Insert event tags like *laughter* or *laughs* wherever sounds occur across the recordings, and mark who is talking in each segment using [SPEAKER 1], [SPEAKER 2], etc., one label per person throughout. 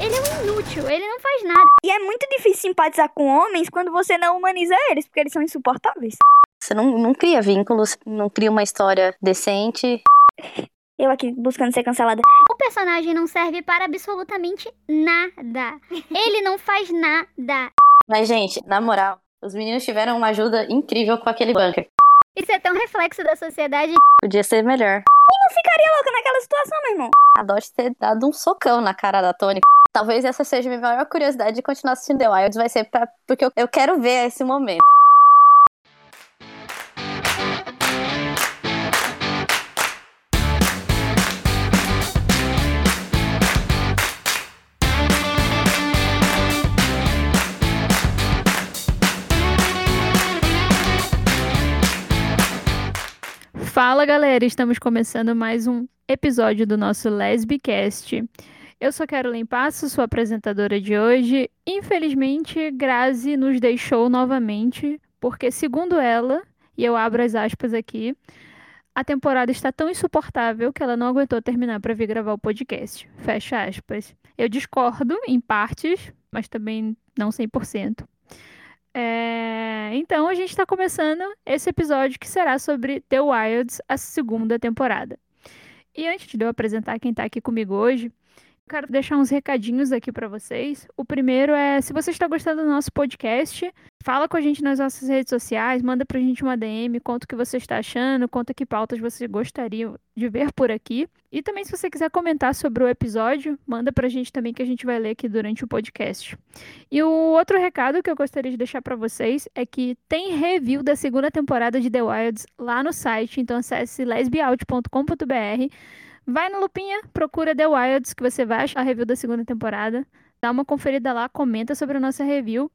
[SPEAKER 1] Ele é um inútil, ele não faz nada.
[SPEAKER 2] E é muito difícil simpatizar com homens quando você não humaniza eles, porque eles são insuportáveis.
[SPEAKER 3] Você não, não cria vínculos, não cria uma história decente.
[SPEAKER 2] Eu aqui buscando ser cancelada.
[SPEAKER 1] O personagem não serve para absolutamente nada. Ele não faz nada.
[SPEAKER 3] Mas, gente, na moral, os meninos tiveram uma ajuda incrível com aquele bunker.
[SPEAKER 1] Isso é tão reflexo da sociedade.
[SPEAKER 3] Podia ser melhor.
[SPEAKER 2] Quem não ficaria louca naquela situação, meu irmão?
[SPEAKER 3] A Dot ter dado um socão na cara da Tony. Talvez essa seja a minha maior curiosidade de continuar assistindo The Wilds. Vai ser pra... porque eu quero ver esse momento.
[SPEAKER 4] Fala galera, estamos começando mais um episódio do nosso Lesbicast. Eu sou Carolyn Passo, sua apresentadora de hoje. Infelizmente, Grazi nos deixou novamente, porque segundo ela, e eu abro as aspas aqui, a temporada está tão insuportável que ela não aguentou terminar para vir gravar o podcast. Fecha aspas. Eu discordo em partes, mas também não 100%. É, então a gente está começando esse episódio que será sobre The Wilds, a segunda temporada. E antes de eu apresentar quem está aqui comigo hoje, quero deixar uns recadinhos aqui para vocês. O primeiro é, se você está gostando do nosso podcast, fala com a gente nas nossas redes sociais, manda pra gente uma DM, conta o que você está achando, conta que pautas você gostaria de ver por aqui. E também se você quiser comentar sobre o episódio, manda pra gente também que a gente vai ler aqui durante o podcast. E o outro recado que eu gostaria de deixar para vocês é que tem review da segunda temporada de The Wilds lá no site, então acesse lesbiout.com.br Vai no Lupinha, procura The Wilds, que você vai achar a review da segunda temporada. Dá uma conferida lá, comenta sobre a nossa review.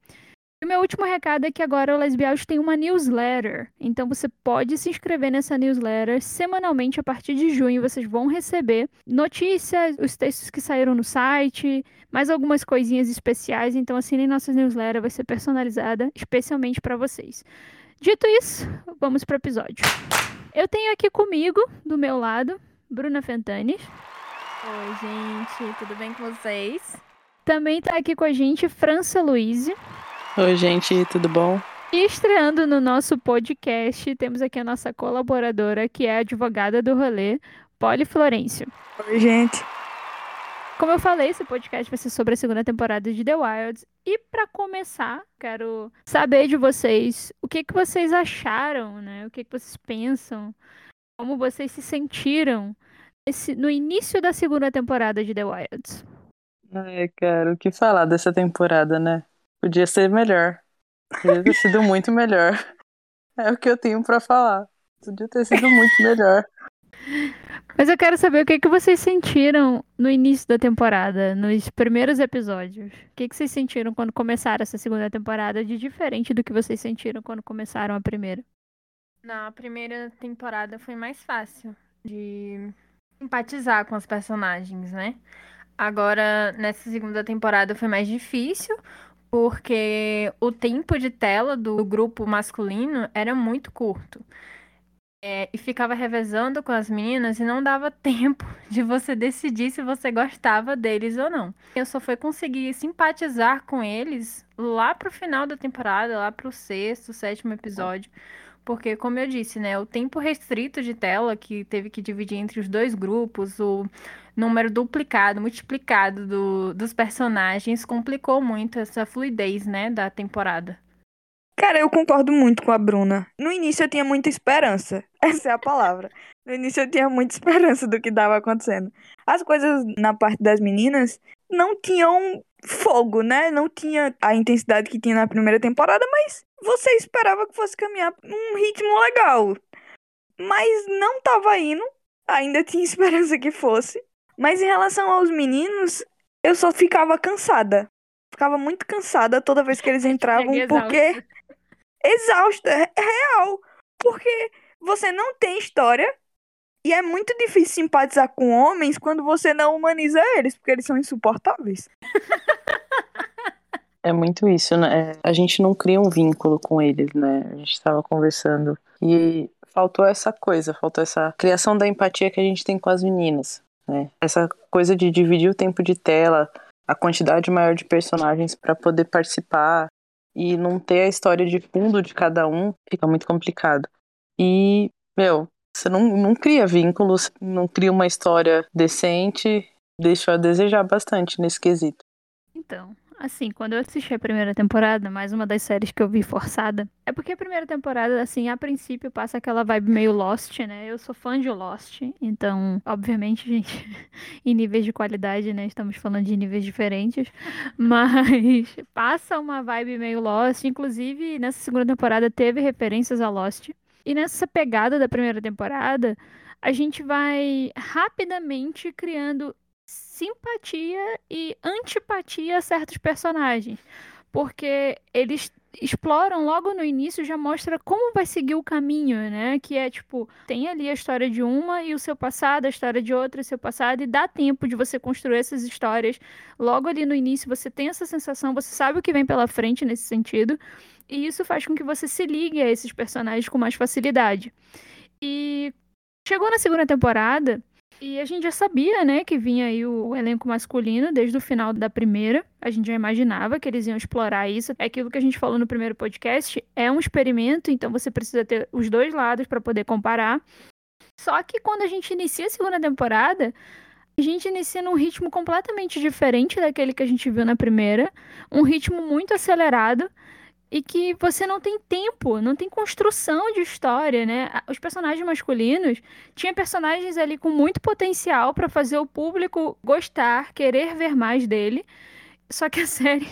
[SPEAKER 4] E o meu último recado é que agora o Lesbiaus tem uma newsletter. Então você pode se inscrever nessa newsletter. Semanalmente, a partir de junho, vocês vão receber notícias, os textos que saíram no site, mais algumas coisinhas especiais. Então assinem nossa newsletter, vai ser personalizada especialmente para vocês. Dito isso, vamos para o episódio. Eu tenho aqui comigo, do meu lado, Bruna Fentanes.
[SPEAKER 5] Oi, gente, tudo bem com vocês?
[SPEAKER 4] Também tá aqui com a gente França Luiz.
[SPEAKER 6] Oi, gente, tudo bom?
[SPEAKER 4] E estreando no nosso podcast, temos aqui a nossa colaboradora, que é a advogada do rolê, Poli Florencio.
[SPEAKER 2] Oi, gente.
[SPEAKER 4] Como eu falei, esse podcast vai ser sobre a segunda temporada de The Wilds. E para começar, quero saber de vocês o que, que vocês acharam, né? O que, que vocês pensam, como vocês se sentiram esse, no início da segunda temporada de The Wilds.
[SPEAKER 6] Ai, cara, o que falar dessa temporada, né? Podia ser melhor. Podia ter sido muito melhor. *laughs* É o que eu tenho para falar. Podia ter sido muito melhor. *laughs*
[SPEAKER 4] Mas eu quero saber o que, que vocês sentiram no início da temporada, nos primeiros episódios. O que, que vocês sentiram quando começaram essa segunda temporada de diferente do que vocês sentiram quando começaram a primeira?
[SPEAKER 5] Na primeira temporada foi mais fácil de empatizar com os personagens, né? Agora, nessa segunda temporada foi mais difícil, porque o tempo de tela do grupo masculino era muito curto. É, e ficava revezando com as meninas e não dava *laughs* tempo de você decidir se você gostava deles ou não. Eu só fui conseguir simpatizar com eles lá pro final da temporada, lá pro sexto, sétimo episódio. Porque, como eu disse, né, o tempo restrito de tela que teve que dividir entre os dois grupos, o número duplicado, multiplicado do, dos personagens, complicou muito essa fluidez, né, da temporada.
[SPEAKER 2] Cara, eu concordo muito com a Bruna. No início eu tinha muita esperança. *laughs* Essa é a palavra. No início eu tinha muita *laughs* esperança do que estava acontecendo. As coisas na parte das meninas não tinham fogo, né? Não tinha a intensidade que tinha na primeira temporada, mas você esperava que fosse caminhar num ritmo legal. Mas não tava indo. Ainda *laughs* tinha esperança que fosse. Mas em relação aos meninos, eu só ficava cansada. Ficava muito cansada toda vez que eles *laughs* entravam, porque. Exausta, é real. Porque você não tem história. E é muito difícil simpatizar com homens quando você não humaniza eles, porque eles são insuportáveis. *laughs*
[SPEAKER 6] É muito isso, né? A gente não cria um vínculo com eles, né? A gente estava conversando. E faltou essa coisa, faltou essa criação da empatia que a gente tem com as meninas, né? Essa coisa de dividir o tempo de tela, a quantidade maior de personagens para poder participar e não ter a história de fundo de cada um, fica muito complicado. E, meu, você não, não cria vínculos, não cria uma história decente, deixa a desejar bastante nesse quesito.
[SPEAKER 4] Então, assim, quando eu assisti a primeira temporada, mais uma das séries que eu vi forçada, é porque a primeira temporada, assim, a princípio passa aquela vibe meio Lost, né? Eu sou fã de Lost, então, obviamente, gente, *laughs* em níveis de qualidade, né? Estamos falando de níveis diferentes, *laughs* mas passa uma vibe meio Lost, inclusive nessa segunda temporada teve referências a Lost. E nessa pegada da primeira temporada, a gente vai rapidamente criando simpatia e antipatia a certos personagens. Porque eles exploram logo no início, já mostra como vai seguir o caminho, né? Que é tipo, tem ali a história de uma e o seu passado, a história de outra o seu passado, e dá tempo de você construir essas histórias. Logo ali no início, você tem essa sensação, você sabe o que vem pela frente nesse sentido, e isso faz com que você se ligue a esses personagens com mais facilidade. E chegou na segunda temporada, e a gente já sabia, né, que vinha aí o elenco masculino desde o final da primeira. A gente já imaginava que eles iam explorar isso. É aquilo que a gente falou no primeiro podcast. É um experimento, então você precisa ter os dois lados para poder comparar. Só que quando a gente inicia a segunda temporada, a gente inicia num ritmo completamente diferente daquele que a gente viu na primeira. Um ritmo muito acelerado e que você não tem tempo, não tem construção de história, né? Os personagens masculinos tinha personagens ali com muito potencial para fazer o público gostar, querer ver mais dele. Só que a *laughs* série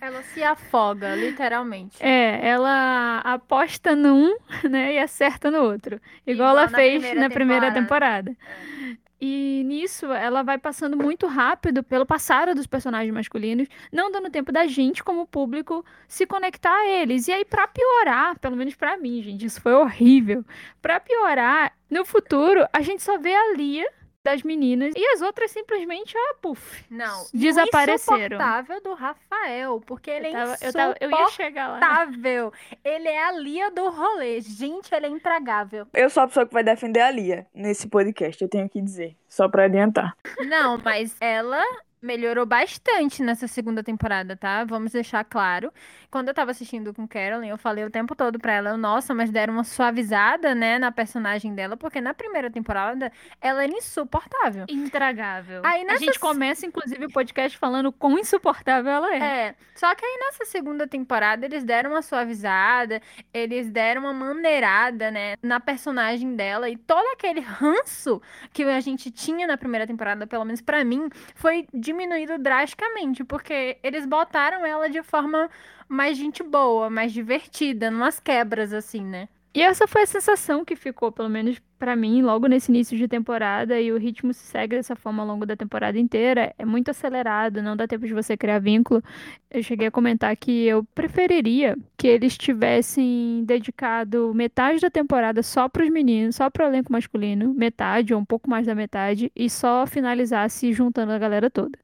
[SPEAKER 5] Ela se afoga, literalmente.
[SPEAKER 4] É, ela aposta num, né, e acerta no outro. Igual,
[SPEAKER 5] Igual
[SPEAKER 4] ela fez
[SPEAKER 5] primeira
[SPEAKER 4] na primeira
[SPEAKER 5] temporada.
[SPEAKER 4] temporada. E nisso ela vai passando muito rápido pelo passado dos personagens masculinos, não dando tempo da gente, como público, se conectar a eles. E aí, pra piorar, pelo menos pra mim, gente, isso foi horrível. Pra piorar, no futuro, a gente só vê a Lia das meninas e as outras simplesmente, ah, puf.
[SPEAKER 5] Não,
[SPEAKER 4] Desapareceram.
[SPEAKER 5] O insuportável do Rafael, porque ele
[SPEAKER 4] Eu, tava-
[SPEAKER 5] é
[SPEAKER 4] eu, tava- eu ia chegar lá.
[SPEAKER 5] insuportável. Ele é a Lia do rolê. Gente, ele é intragável.
[SPEAKER 2] Eu sou a pessoa que vai defender a Lia nesse podcast, eu tenho que dizer. Só pra adiantar.
[SPEAKER 5] Não, mas ela melhorou bastante nessa segunda temporada, tá? Vamos deixar claro. Quando eu tava assistindo com Carolyn, eu falei o tempo todo pra ela, nossa, mas deram uma suavizada, né, na personagem dela, porque na primeira temporada ela era insuportável.
[SPEAKER 4] Intragável.
[SPEAKER 5] Aí
[SPEAKER 4] A
[SPEAKER 5] nessa
[SPEAKER 4] gente começa, inclusive, o podcast falando quão insuportável ela é.
[SPEAKER 5] É, só que aí nessa segunda temporada eles deram uma suavizada, eles deram uma maneirada, né, na personagem dela e todo aquele ranço que a gente tinha na primeira temporada, pelo menos pra mim, foi diminuído drasticamente, porque eles botaram ela de forma mais gente boa, mais divertida, numas quebras assim, né?
[SPEAKER 4] E essa foi a sensação que ficou, pelo menos pra mim, logo nesse início de temporada, e o ritmo se segue dessa forma ao longo da temporada inteira. É muito acelerado, não dá tempo de você criar vínculo. Eu cheguei a comentar que eu preferiria que eles tivessem dedicado metade da temporada só pros meninos, só pro elenco masculino, metade ou um pouco mais da metade, e só finalizasse juntando a galera toda.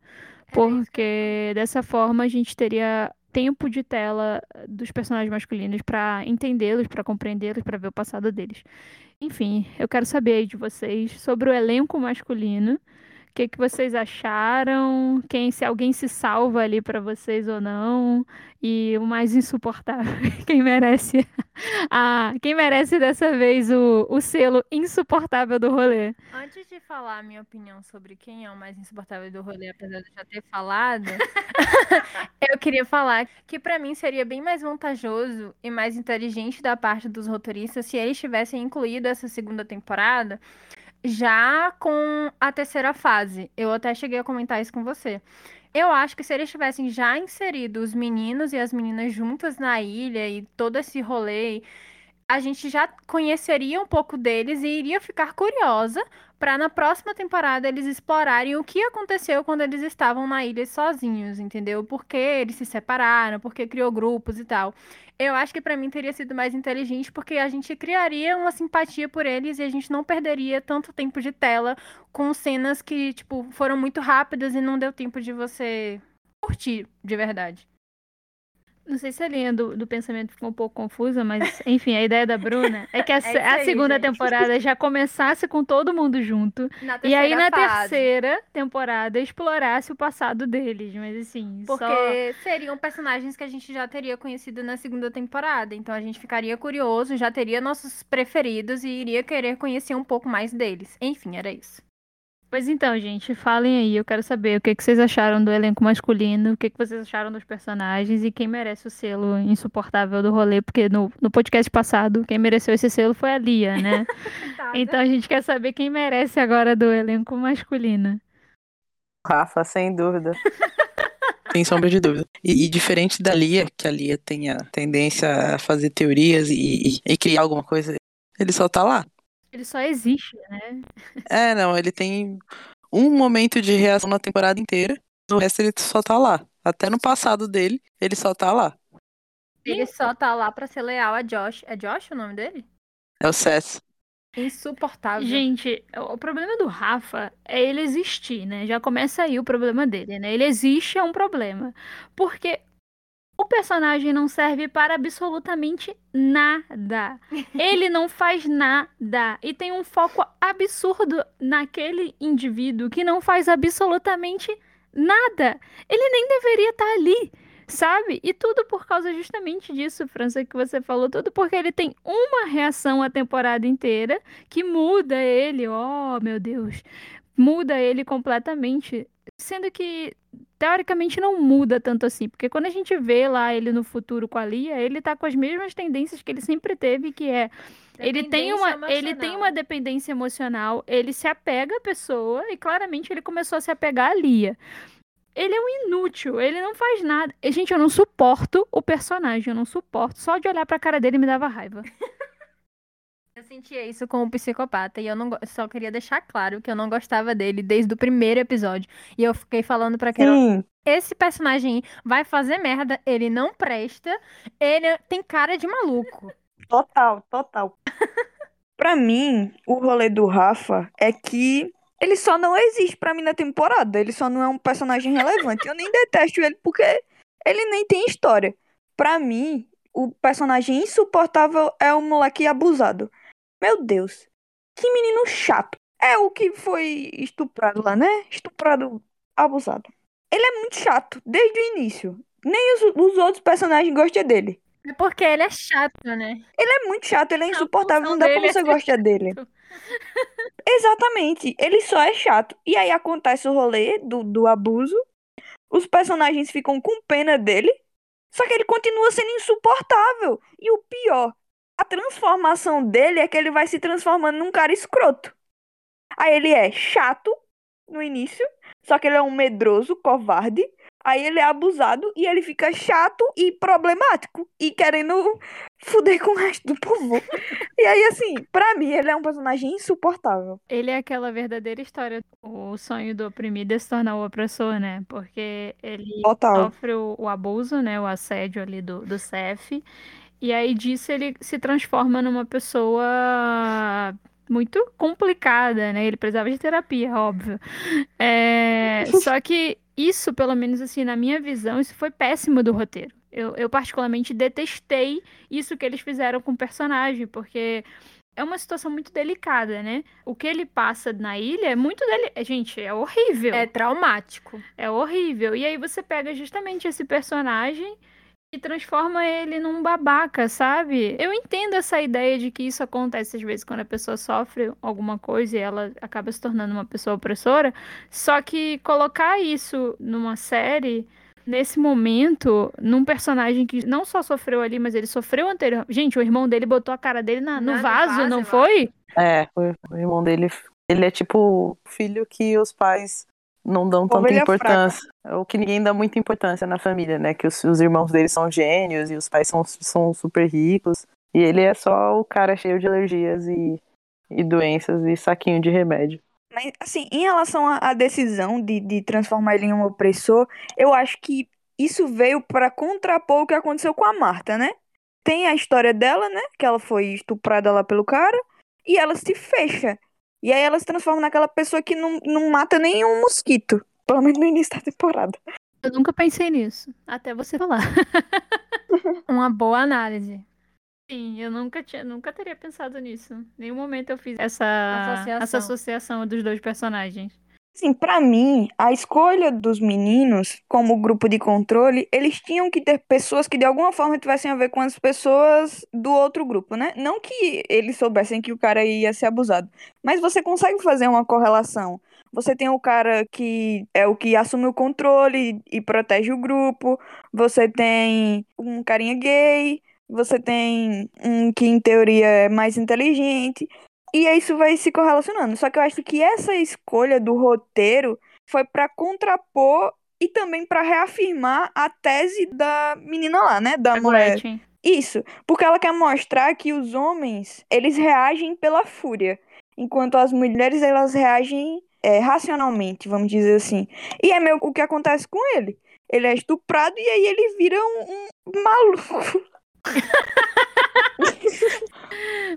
[SPEAKER 4] Porque dessa forma a gente teria tempo de tela dos personagens masculinos pra entendê-los, pra compreendê-los, pra ver o passado deles. Enfim, eu quero saber aí de vocês sobre o elenco masculino. O que, que vocês acharam? Quem, se alguém se salva ali pra vocês ou não? E o mais insuportável, *laughs* quem merece a, quem merece dessa vez o, o selo insuportável do rolê?
[SPEAKER 5] Antes de falar a minha opinião sobre quem é o mais insuportável do rolê, apesar de eu já ter falado, *laughs* eu queria falar que pra mim seria bem mais vantajoso e mais inteligente da parte dos roteiristas se eles tivessem incluído essa segunda temporada já com a terceira fase. Eu até cheguei a comentar isso com você. Eu acho que se eles tivessem já inserido os meninos e as meninas juntas na ilha e todo esse rolê, a gente já conheceria um pouco deles e iria ficar curiosa para na próxima temporada eles explorarem o que aconteceu quando eles estavam na ilha sozinhos, entendeu? Por que eles se separaram, por que criou grupos e tal. Eu acho que para mim teria sido mais inteligente porque a gente criaria uma simpatia por eles e a gente não perderia tanto tempo de tela com cenas que, tipo, foram muito rápidas e não deu tempo de você curtir de verdade.
[SPEAKER 4] Não sei se a linha do, do pensamento ficou um pouco confusa, mas *laughs* enfim, a ideia da Bruna é que a, se- a
[SPEAKER 5] aí,
[SPEAKER 4] segunda
[SPEAKER 5] gente.
[SPEAKER 4] temporada já começasse com todo mundo junto.
[SPEAKER 5] Na
[SPEAKER 4] E aí na
[SPEAKER 5] terceira fase.
[SPEAKER 4] terceira temporada explorasse o passado deles. Mas assim,
[SPEAKER 5] Porque
[SPEAKER 4] só.
[SPEAKER 5] seriam personagens que a gente já teria conhecido na segunda temporada. Então a gente ficaria curioso, já teria nossos preferidos e iria querer conhecer um pouco mais deles. Enfim, era isso.
[SPEAKER 4] Pois então, gente, falem aí. Eu quero saber o que, que vocês acharam do elenco masculino, o que, que vocês acharam dos personagens e quem merece o selo insuportável do rolê, porque no, no podcast passado, quem mereceu esse selo foi a Lia, né? *laughs* Então a gente quer saber quem merece agora do elenco masculino.
[SPEAKER 6] Rafa, sem dúvida. *laughs* Sem sombra de dúvida. E, e diferente da Lia, que a Lia tem a tendência a fazer teorias e, e- e criar alguma coisa, ele só tá lá.
[SPEAKER 4] Ele só existe, né?
[SPEAKER 6] É, não, ele tem um momento de reação na temporada inteira, o resto ele só tá lá. Até no passado dele, ele só tá lá.
[SPEAKER 5] Ele só tá lá pra ser leal a Josh. É Josh o nome dele?
[SPEAKER 6] É o Seth.
[SPEAKER 5] Insuportável.
[SPEAKER 4] Gente, o o problema do Rafa é ele existir, né? Já começa aí o problema dele, né? Ele existe é um problema. Porque o personagem não serve para absolutamente nada. Ele não faz nada. E tem um foco absurdo naquele indivíduo que não faz absolutamente nada. Ele nem deveria estar ali. Sabe? E tudo por causa justamente disso, França, que você falou. Tudo porque ele tem uma reação a temporada inteira que muda ele, oh meu Deus, muda ele completamente. Sendo que, teoricamente, não muda tanto assim. Porque quando a gente vê lá ele no futuro com a Lia, ele tá com as mesmas tendências que ele sempre teve, que é. Ele tem, uma,
[SPEAKER 5] Dependência
[SPEAKER 4] ele tem
[SPEAKER 5] emocional.
[SPEAKER 4] uma dependência emocional, ele se apega à pessoa e claramente ele começou a se apegar à Lia. Ele é um inútil, ele não faz nada. Gente, eu não suporto o personagem, eu não suporto. Só de olhar pra cara dele me dava raiva. *laughs*
[SPEAKER 5] Eu sentia isso com o psicopata e eu não só queria deixar claro que eu não gostava dele desde o primeiro episódio. E eu fiquei falando pra Carol,
[SPEAKER 2] Sim,
[SPEAKER 5] esse personagem vai fazer merda, ele não presta, ele tem cara de maluco. *laughs*
[SPEAKER 2] total, total. *laughs* Pra mim, o rolê do Rafa é que ele só não existe pra mim na temporada. Ele só não é um personagem relevante. Eu nem detesto ele porque ele nem tem história. Pra mim, o personagem insuportável é o moleque abusado. Meu Deus, que menino chato. É o que foi estuprado lá, né? Estuprado, abusado. Ele é muito chato, desde o início. Nem os, os outros personagens gostam dele.
[SPEAKER 5] É porque ele é chato, né?
[SPEAKER 2] Ele é muito chato, ele é insuportável, não dá pra
[SPEAKER 4] é
[SPEAKER 2] você
[SPEAKER 4] ser
[SPEAKER 2] gostar dele. *laughs* Exatamente, ele só é chato. E aí acontece o rolê do, do abuso, os personagens ficam com pena dele, só que ele continua sendo insuportável. E o pior, a transformação dele é que ele vai se transformando num cara escroto. Aí ele é chato no início, só que ele é um medroso, covarde. Aí ele é abusado e ele fica chato e problemático e querendo fuder com o resto do povo. E aí, assim, pra mim, ele é um personagem insuportável.
[SPEAKER 4] Ele é aquela verdadeira história, o sonho do oprimido é se tornar o opressor, né? Porque ele
[SPEAKER 2] Total.
[SPEAKER 4] sofre o, o abuso, né? O assédio ali do, do CEF. E aí disso ele se transforma numa pessoa muito complicada, né? Ele precisava de terapia, óbvio. É, *laughs* só que isso, pelo menos assim, na minha visão, isso foi péssimo do roteiro. Eu, eu particularmente detestei isso que eles fizeram com o personagem, porque é uma situação muito delicada, né? O que ele passa na ilha é muito dele. Gente, é horrível.
[SPEAKER 5] É traumático.
[SPEAKER 4] É horrível. E aí você pega justamente esse personagem e transforma ele num babaca, sabe? Eu entendo essa ideia de que isso acontece às vezes quando a pessoa sofre alguma coisa e ela acaba se tornando uma pessoa opressora. Só que colocar isso numa série. Nesse momento, num personagem que não só sofreu ali, mas ele sofreu anterior. Gente, o irmão dele botou a cara dele na- no vaso,
[SPEAKER 5] vaso,
[SPEAKER 4] não foi?
[SPEAKER 6] É, o, o irmão dele, ele é tipo o filho que os pais não dão tanta
[SPEAKER 2] Ovelha
[SPEAKER 6] importância. É o que ninguém dá muita importância na família, né? Que os, os irmãos dele são gênios e os pais são, são super ricos. E ele é só o cara cheio de alergias e, e doenças e saquinho de remédio.
[SPEAKER 2] Mas, assim, em relação à decisão de, de transformar ele em um opressor, eu acho que isso veio pra contrapor o que aconteceu com a Marta, né? Tem a história dela, né? Que ela foi estuprada lá pelo cara, e ela se fecha. E aí ela se transforma naquela pessoa que não, não mata nenhum mosquito. Pelo menos no início da temporada.
[SPEAKER 4] Eu nunca pensei nisso, até você falar. *laughs*
[SPEAKER 5] uma boa análise.
[SPEAKER 4] Sim, eu nunca, tinha, nunca teria pensado nisso. Em nenhum momento eu fiz essa
[SPEAKER 5] Associação.
[SPEAKER 4] essa associação dos dois personagens.
[SPEAKER 2] Assim, pra mim, a escolha dos meninos como grupo de controle, eles tinham que ter pessoas que de alguma forma tivessem a ver com as pessoas do outro grupo, né? Não que eles soubessem que o cara ia ser abusado, mas você consegue fazer uma correlação. Você tem o cara que é o que assume o controle e protege o grupo, você tem um carinha gay, você tem um que em teoria é mais inteligente. E aí isso vai se correlacionando. Só que eu acho que essa escolha do roteiro foi pra contrapor e também pra reafirmar a tese da menina lá, né? Da mulher. Isso, porque ela quer mostrar que os homens, eles reagem pela fúria, enquanto as mulheres, elas reagem é, racionalmente, vamos dizer assim. E é meio o que acontece com ele. Ele é estuprado e aí ele vira um, um maluco. *laughs*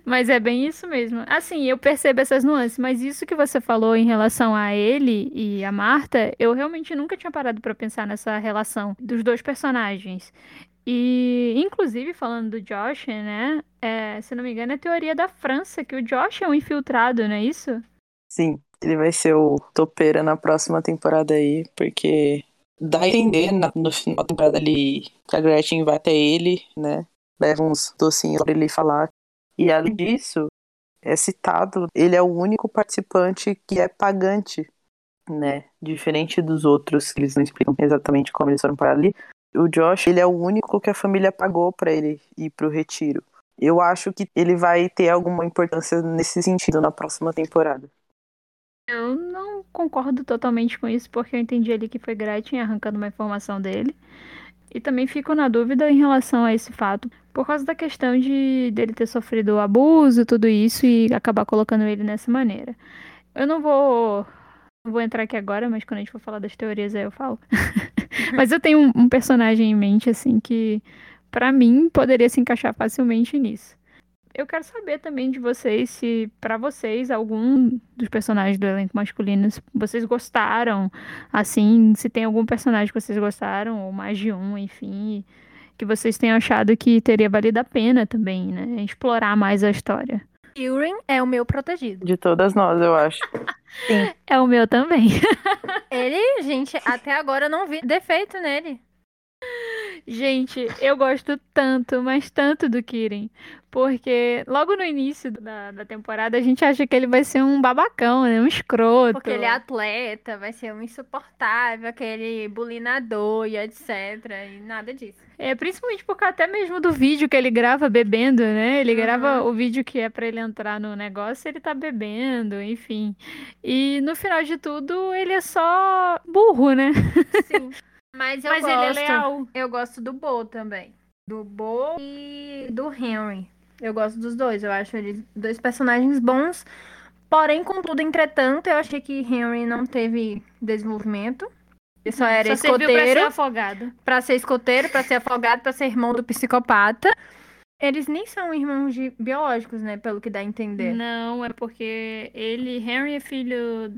[SPEAKER 4] Mas é bem isso mesmo. Assim, eu percebo essas nuances, mas isso que você falou em relação a ele e a Marta, eu realmente nunca tinha parado pra pensar nessa relação dos dois personagens. E, inclusive, falando do Josh, né? é, se não me engano, é teoria da França, que o Josh é um infiltrado, não é isso?
[SPEAKER 6] Sim, ele vai ser o topeira na próxima temporada aí, porque dá a entender na, no final da temporada ali que a Gretchen vai até ele, né? Leva uns docinhos pra ele falar. E além disso, é citado, ele é o único participante que é pagante, né? Diferente dos outros, que eles não explicam exatamente como eles foram para ali. O Josh, ele é o único que a família pagou para ele ir pro retiro. Eu acho que ele vai ter alguma importância nesse sentido na próxima temporada.
[SPEAKER 4] Eu não concordo totalmente com isso, porque eu entendi ali que foi Gretchen arrancando uma informação dele. E também fico na dúvida em relação a esse fato, por causa da questão de dele ter sofrido abuso, tudo isso, e acabar colocando ele nessa maneira. Eu não vou. Não vou entrar aqui agora, mas quando a gente for falar das teorias aí eu falo. *laughs* mas eu tenho um, um personagem em mente, assim, que pra mim poderia se encaixar facilmente nisso. Eu quero saber também de vocês se, pra vocês, algum dos personagens do elenco masculino, vocês gostaram, assim, se tem algum personagem que vocês gostaram, ou mais de um, enfim, que vocês tenham achado que teria valido a pena também, né? Explorar mais a história.
[SPEAKER 5] Tyrion é o meu protegido.
[SPEAKER 6] De todas nós, eu acho. *laughs*
[SPEAKER 4] É o meu também. *laughs*
[SPEAKER 5] Ele, gente, até agora eu não vi defeito nele.
[SPEAKER 4] Gente, eu gosto tanto, mas tanto do Kirin. Porque logo no início da, da temporada a gente acha que ele vai ser um babacão, né? Um escroto.
[SPEAKER 5] Porque ele é atleta, vai ser um insuportável, aquele bulinador e etc. E nada disso.
[SPEAKER 4] É, principalmente porque até mesmo do vídeo que ele grava bebendo, né? Ele grava
[SPEAKER 5] Aham.
[SPEAKER 4] o vídeo que é pra ele entrar no negócio, ele tá bebendo, enfim. E no final de tudo, ele é só burro, né?
[SPEAKER 5] Sim. *laughs* Mas eu
[SPEAKER 4] Mas
[SPEAKER 5] gosto.
[SPEAKER 4] ele é leal.
[SPEAKER 5] Eu gosto do Bo também. Do Bo e do Henry. Eu gosto dos dois. Eu acho eles dois personagens bons. Porém, contudo, entretanto, eu achei que Henry não teve desenvolvimento. Ele só era
[SPEAKER 4] Só serviu pra ser
[SPEAKER 5] escoteiro.
[SPEAKER 4] afogado.
[SPEAKER 5] Pra ser escoteiro, pra ser afogado, pra ser irmão do psicopata. Eles nem são irmãos biológicos, né? Pelo que dá a entender.
[SPEAKER 4] Não, é porque ele, Henry é filho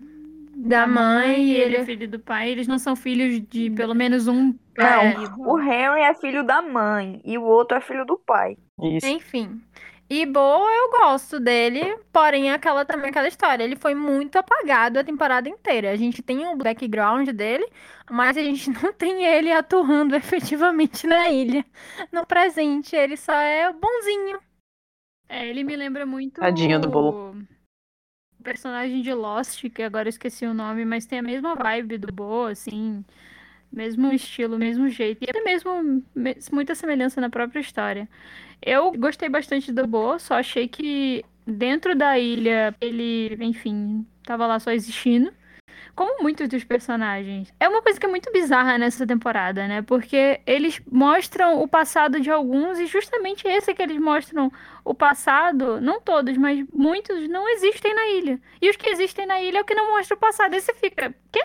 [SPEAKER 5] Da mãe
[SPEAKER 4] e ele é
[SPEAKER 5] ele-
[SPEAKER 4] filho do pai. Eles não são filhos de pelo menos um
[SPEAKER 2] Não,
[SPEAKER 4] pai.
[SPEAKER 2] o Henry é filho da mãe e o outro é filho do pai.
[SPEAKER 6] Isso.
[SPEAKER 5] Enfim. E Bo, eu gosto dele, porém aquela também aquela história, ele foi muito apagado a temporada inteira. A gente tem o background dele, mas a gente *laughs* não tem ele atuando efetivamente na ilha. No presente, ele só é bonzinho.
[SPEAKER 4] É, ele me lembra muito
[SPEAKER 6] Tadinho do Bo.
[SPEAKER 4] Personagem de Lost, que agora esqueci o nome, mas tem a mesma vibe do Bo, assim, mesmo estilo, mesmo jeito, e até mesmo me- muita semelhança na própria história. Eu gostei bastante do Bo, só achei que dentro da ilha ele, enfim, tava lá só existindo. Como muitos dos personagens. É uma coisa que é muito bizarra nessa temporada, né? Porque eles mostram o passado de alguns e justamente esse que eles mostram o passado, não todos, mas muitos não existem na ilha. E os que existem na ilha é o que não mostra o passado. Aí você fica, quê?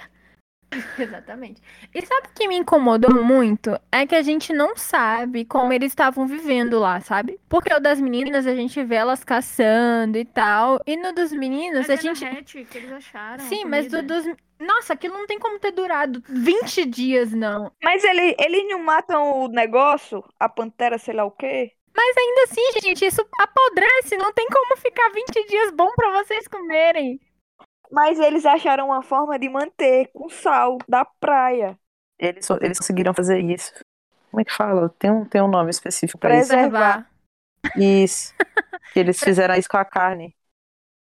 [SPEAKER 4] *laughs*
[SPEAKER 5] Exatamente. E sabe o que me incomodou muito? É que a gente não sabe como eles estavam vivendo lá, sabe? Porque o das meninas a gente vê elas caçando e tal. E no dos meninos a gente.
[SPEAKER 4] que eles acharam.
[SPEAKER 5] Sim, mas do, dos. Nossa, aquilo não tem como ter durado 20 dias, não.
[SPEAKER 2] Mas ele, eles não matam o negócio, a pantera, sei lá o quê?
[SPEAKER 5] Mas ainda assim, gente, isso apodrece. Não tem como ficar 20 dias bom pra vocês comerem.
[SPEAKER 2] Mas eles acharam uma forma de manter com sal da praia.
[SPEAKER 6] Eles, só- eles conseguiram fazer isso. Como é que fala? Tem um, tem um nome específico pra isso.
[SPEAKER 2] Preservar.
[SPEAKER 6] Isso. *laughs* Que eles fizeram isso com a carne.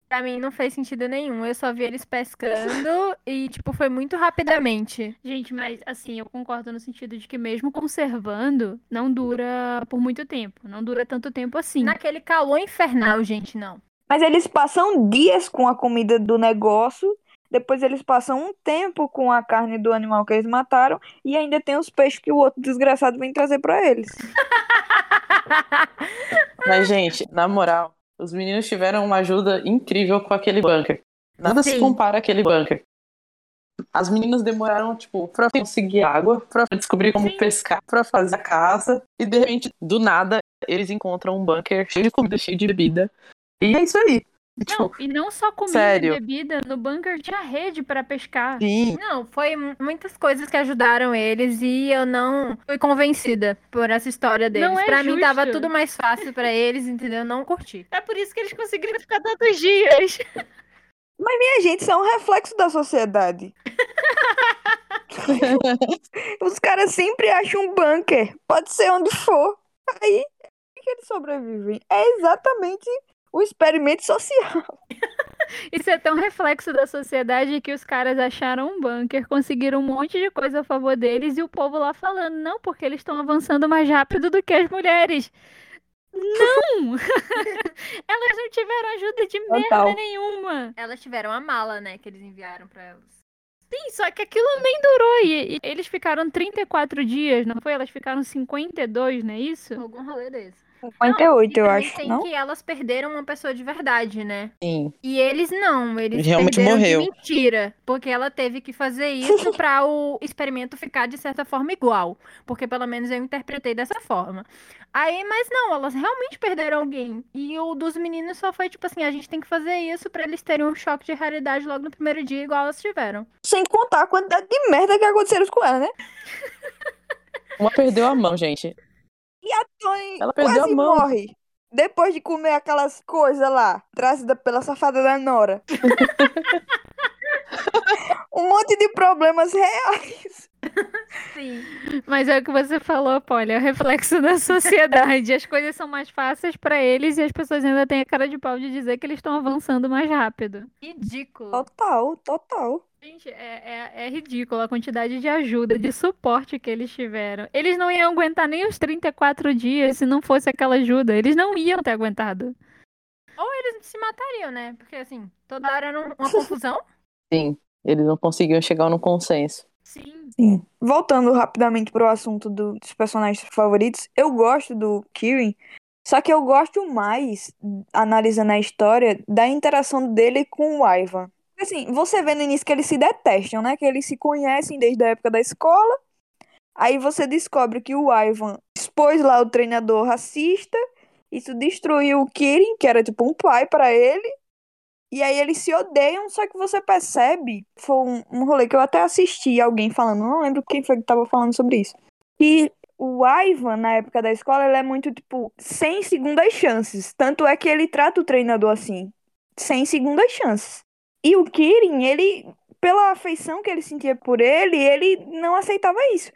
[SPEAKER 5] Pra mim não fez sentido nenhum. Eu só vi eles pescando e, tipo, foi muito rapidamente.
[SPEAKER 4] Gente, mas assim, eu concordo no sentido de que mesmo conservando, não dura por muito tempo. Não dura tanto tempo assim.
[SPEAKER 5] Naquele calor infernal, gente, não.
[SPEAKER 2] Mas eles passam dias com a comida do negócio. Depois eles passam um tempo com a carne do animal que eles mataram. E ainda tem os peixes que o outro desgraçado vem trazer pra eles. *laughs*
[SPEAKER 6] Mas, gente, na moral, os meninos tiveram uma ajuda incrível com aquele bunker. Nada se
[SPEAKER 5] Sim.
[SPEAKER 6] compara àquele bunker. As meninas demoraram, tipo, pra conseguir água, pra descobrir como
[SPEAKER 4] Sim.
[SPEAKER 6] pescar, pra fazer a caça. E de repente, do nada, eles encontram um bunker cheio de comida, cheio de bebida. E é isso aí. E,
[SPEAKER 4] Não,
[SPEAKER 6] Tipo,
[SPEAKER 4] e não só comida
[SPEAKER 6] sério.
[SPEAKER 4] e bebida, no bunker tinha rede pra pescar.
[SPEAKER 6] sim.
[SPEAKER 5] Não, foi mu- muitas coisas que ajudaram eles e eu não fui convencida por essa história deles.
[SPEAKER 4] Não é
[SPEAKER 5] pra mim tava
[SPEAKER 4] justo.
[SPEAKER 5] tudo mais fácil pra eles, entendeu? Eu Não curti.
[SPEAKER 4] É por isso que eles conseguiram ficar tantos dias. *laughs*
[SPEAKER 2] Minha gente, isso é um reflexo da sociedade. *laughs* Os caras sempre acham um bunker. Pode ser onde for. Aí, é que eles sobrevivem? É exatamente o experimento social.
[SPEAKER 4] Isso é tão reflexo da sociedade que os caras acharam um bunker, conseguiram um monte de coisa a favor deles e o povo lá falando, não, porque eles estão avançando mais rápido do que as mulheres. Não! *laughs* Elas não tiveram ajuda de merda
[SPEAKER 2] Total.
[SPEAKER 4] nenhuma.
[SPEAKER 5] Elas tiveram a mala, né, que eles enviaram pra elas.
[SPEAKER 4] Sim, só que aquilo nem durou. E, e eles ficaram 34 dias, não foi? Elas ficaram 52, não é isso?
[SPEAKER 5] Algum rolê desse.
[SPEAKER 2] 58,
[SPEAKER 5] E
[SPEAKER 2] eu acho,
[SPEAKER 5] tem
[SPEAKER 2] não?
[SPEAKER 5] que elas perderam uma pessoa de verdade, né?
[SPEAKER 6] Sim.
[SPEAKER 5] E eles não, eles
[SPEAKER 6] Realmente morreu.
[SPEAKER 5] de mentira, porque ela teve que fazer isso pra o experimento ficar de certa forma igual, porque pelo menos eu interpretei dessa forma. Aí, mas não, elas realmente perderam alguém. E o dos meninos só foi tipo assim, a gente tem que fazer isso pra eles terem um choque de realidade logo no primeiro dia igual elas tiveram.
[SPEAKER 2] Sem contar a quantidade de merda que aconteceram com ela, né?
[SPEAKER 6] Uma perdeu a mão, gente.
[SPEAKER 2] Tony
[SPEAKER 6] Ela perdeu
[SPEAKER 2] quase
[SPEAKER 6] a mão.
[SPEAKER 2] morre. Depois de comer aquelas coisas lá, trazida pela safada da Nora. *laughs* um monte de problemas reais.
[SPEAKER 5] Sim.
[SPEAKER 4] Mas é o que você falou, Polly, é o reflexo da sociedade. As coisas são mais fáceis pra eles e as pessoas ainda têm a cara de pau de dizer que eles estão avançando mais rápido.
[SPEAKER 5] Ridículo.
[SPEAKER 2] Total, total.
[SPEAKER 4] Gente, é, é, é ridículo a quantidade de ajuda, de suporte que eles tiveram. Eles não iam aguentar nem os 34 dias se não fosse aquela ajuda. Eles não iam ter aguentado.
[SPEAKER 5] Ou eles se matariam, né? Porque assim, toda hora era um- uma confusão.
[SPEAKER 6] Sim. Eles não conseguiam chegar num consenso.
[SPEAKER 4] Sim.
[SPEAKER 2] Sim. Voltando rapidamente pro assunto do- dos personagens favoritos, eu gosto do Kirin, só que eu gosto mais, analisando a história, da interação dele com o Ivan. Assim, você vê no início que eles se detestam, né? Que eles se conhecem desde a época da escola. Aí você descobre que o Ivan expôs lá o treinador racista. Isso destruiu o Kirin, que era tipo um pai pra ele. E aí eles se odeiam, só que você percebe, foi um, um rolê que eu até assisti alguém falando, não lembro quem foi que tava falando sobre isso. Que o Ivan, na época da escola, ele é muito, tipo, sem segundas chances. Tanto é que ele trata o treinador assim, sem segundas chances. E o Kirin, ele, pela afeição que ele sentia por ele, ele não aceitava isso.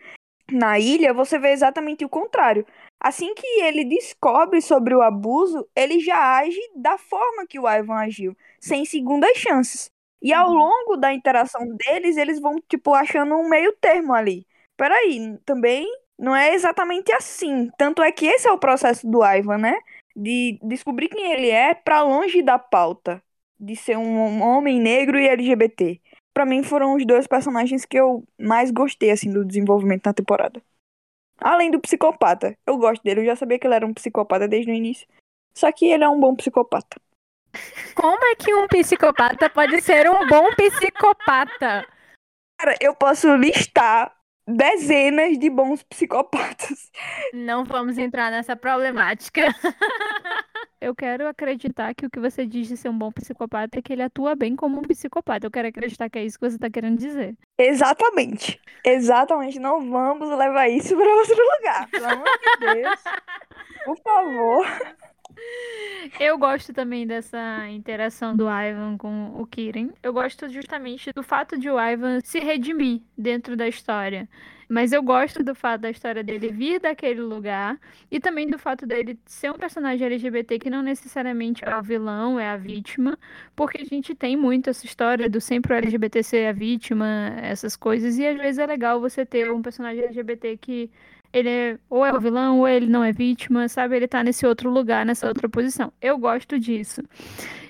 [SPEAKER 2] Na ilha, você vê exatamente o contrário. Assim que ele descobre sobre o abuso, ele já age da forma que o Ivan agiu, sem segundas chances. E ao longo da interação deles, eles vão, tipo, achando um meio termo ali. Peraí, também não é exatamente assim. Tanto é que esse é o processo do Ivan, né? De descobrir quem ele é pra longe da pauta. De ser um homem negro e LGBT. Pra mim foram os dois personagens que eu mais gostei, assim, do desenvolvimento na temporada. Além do psicopata. Eu gosto dele, eu já sabia que ele era um psicopata desde o início. Só que ele é um bom psicopata.
[SPEAKER 5] Como é que um psicopata pode ser um bom psicopata?
[SPEAKER 2] Cara, eu posso listar dezenas de bons psicopatas.
[SPEAKER 5] Não vamos entrar nessa problemática. *laughs*
[SPEAKER 4] Eu quero acreditar que o que você diz de ser um bom psicopata é que ele atua bem como um psicopata. Eu quero acreditar que é isso que você tá querendo dizer.
[SPEAKER 2] Exatamente. Exatamente. Não vamos levar isso para outro lugar. Pelo amor de Deus. Por favor. *laughs*
[SPEAKER 4] Eu gosto também dessa interação do Ivan com o Kirin. Eu gosto justamente do fato de o Ivan se redimir dentro da história. Mas eu gosto do fato da história dele vir daquele lugar e também do fato dele ser um personagem LGBT que não necessariamente é o vilão, é a vítima, porque a gente tem muito essa história do sempre o LGBT ser a vítima, essas coisas, e às vezes é legal você ter um personagem LGBT que ele é, ou é o vilão ou ele não é vítima, sabe? Ele tá nesse outro lugar, nessa outra posição. Eu gosto disso.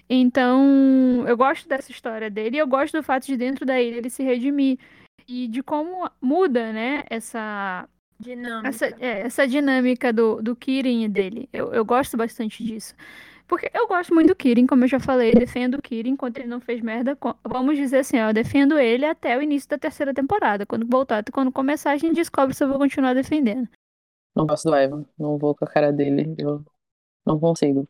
[SPEAKER 4] Então, eu gosto dessa história dele e eu gosto do fato de dentro da ilha ele se redimir e de como muda, né, essa
[SPEAKER 5] Dinâmica.
[SPEAKER 4] essa, é, essa dinâmica do, do Kirin e dele. Eu, eu gosto bastante disso. Porque eu gosto muito do Kirin, como eu já falei, defendo o Kirin enquanto ele não fez merda. Vamos dizer assim, ó, eu defendo ele até o início da terceira temporada. Quando voltar, quando começar, a gente descobre se eu vou continuar defendendo.
[SPEAKER 6] Não gosto do Ivan, não vou com a cara dele, eu não consigo.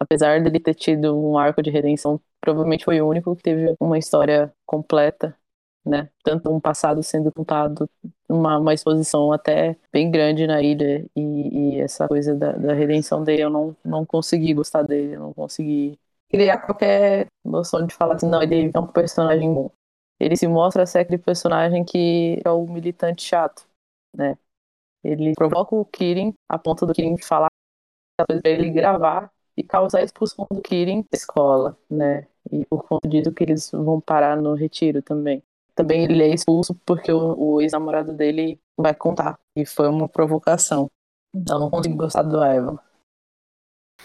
[SPEAKER 6] Apesar dele ter tido um arco de redenção, provavelmente foi o único que teve uma história completa, né? Tanto um passado sendo contado, uma, uma exposição até bem grande na ilha, e, e essa coisa da, da redenção dele, eu não, não consegui gostar dele, eu não consegui criar qualquer noção de falar assim, não, ele é um personagem bom. Ele se mostra ser aquele personagem que é o militante chato, né? Ele provoca o Kirin a ponto do Kirin falar pra ele gravar e causar a expulsão do Kirin da escola, né? E por conta disso que eles vão parar no retiro também. Também ele é expulso porque o, o ex-namorado dele vai contar. E foi uma provocação. Então não consigo gostar do Ivan.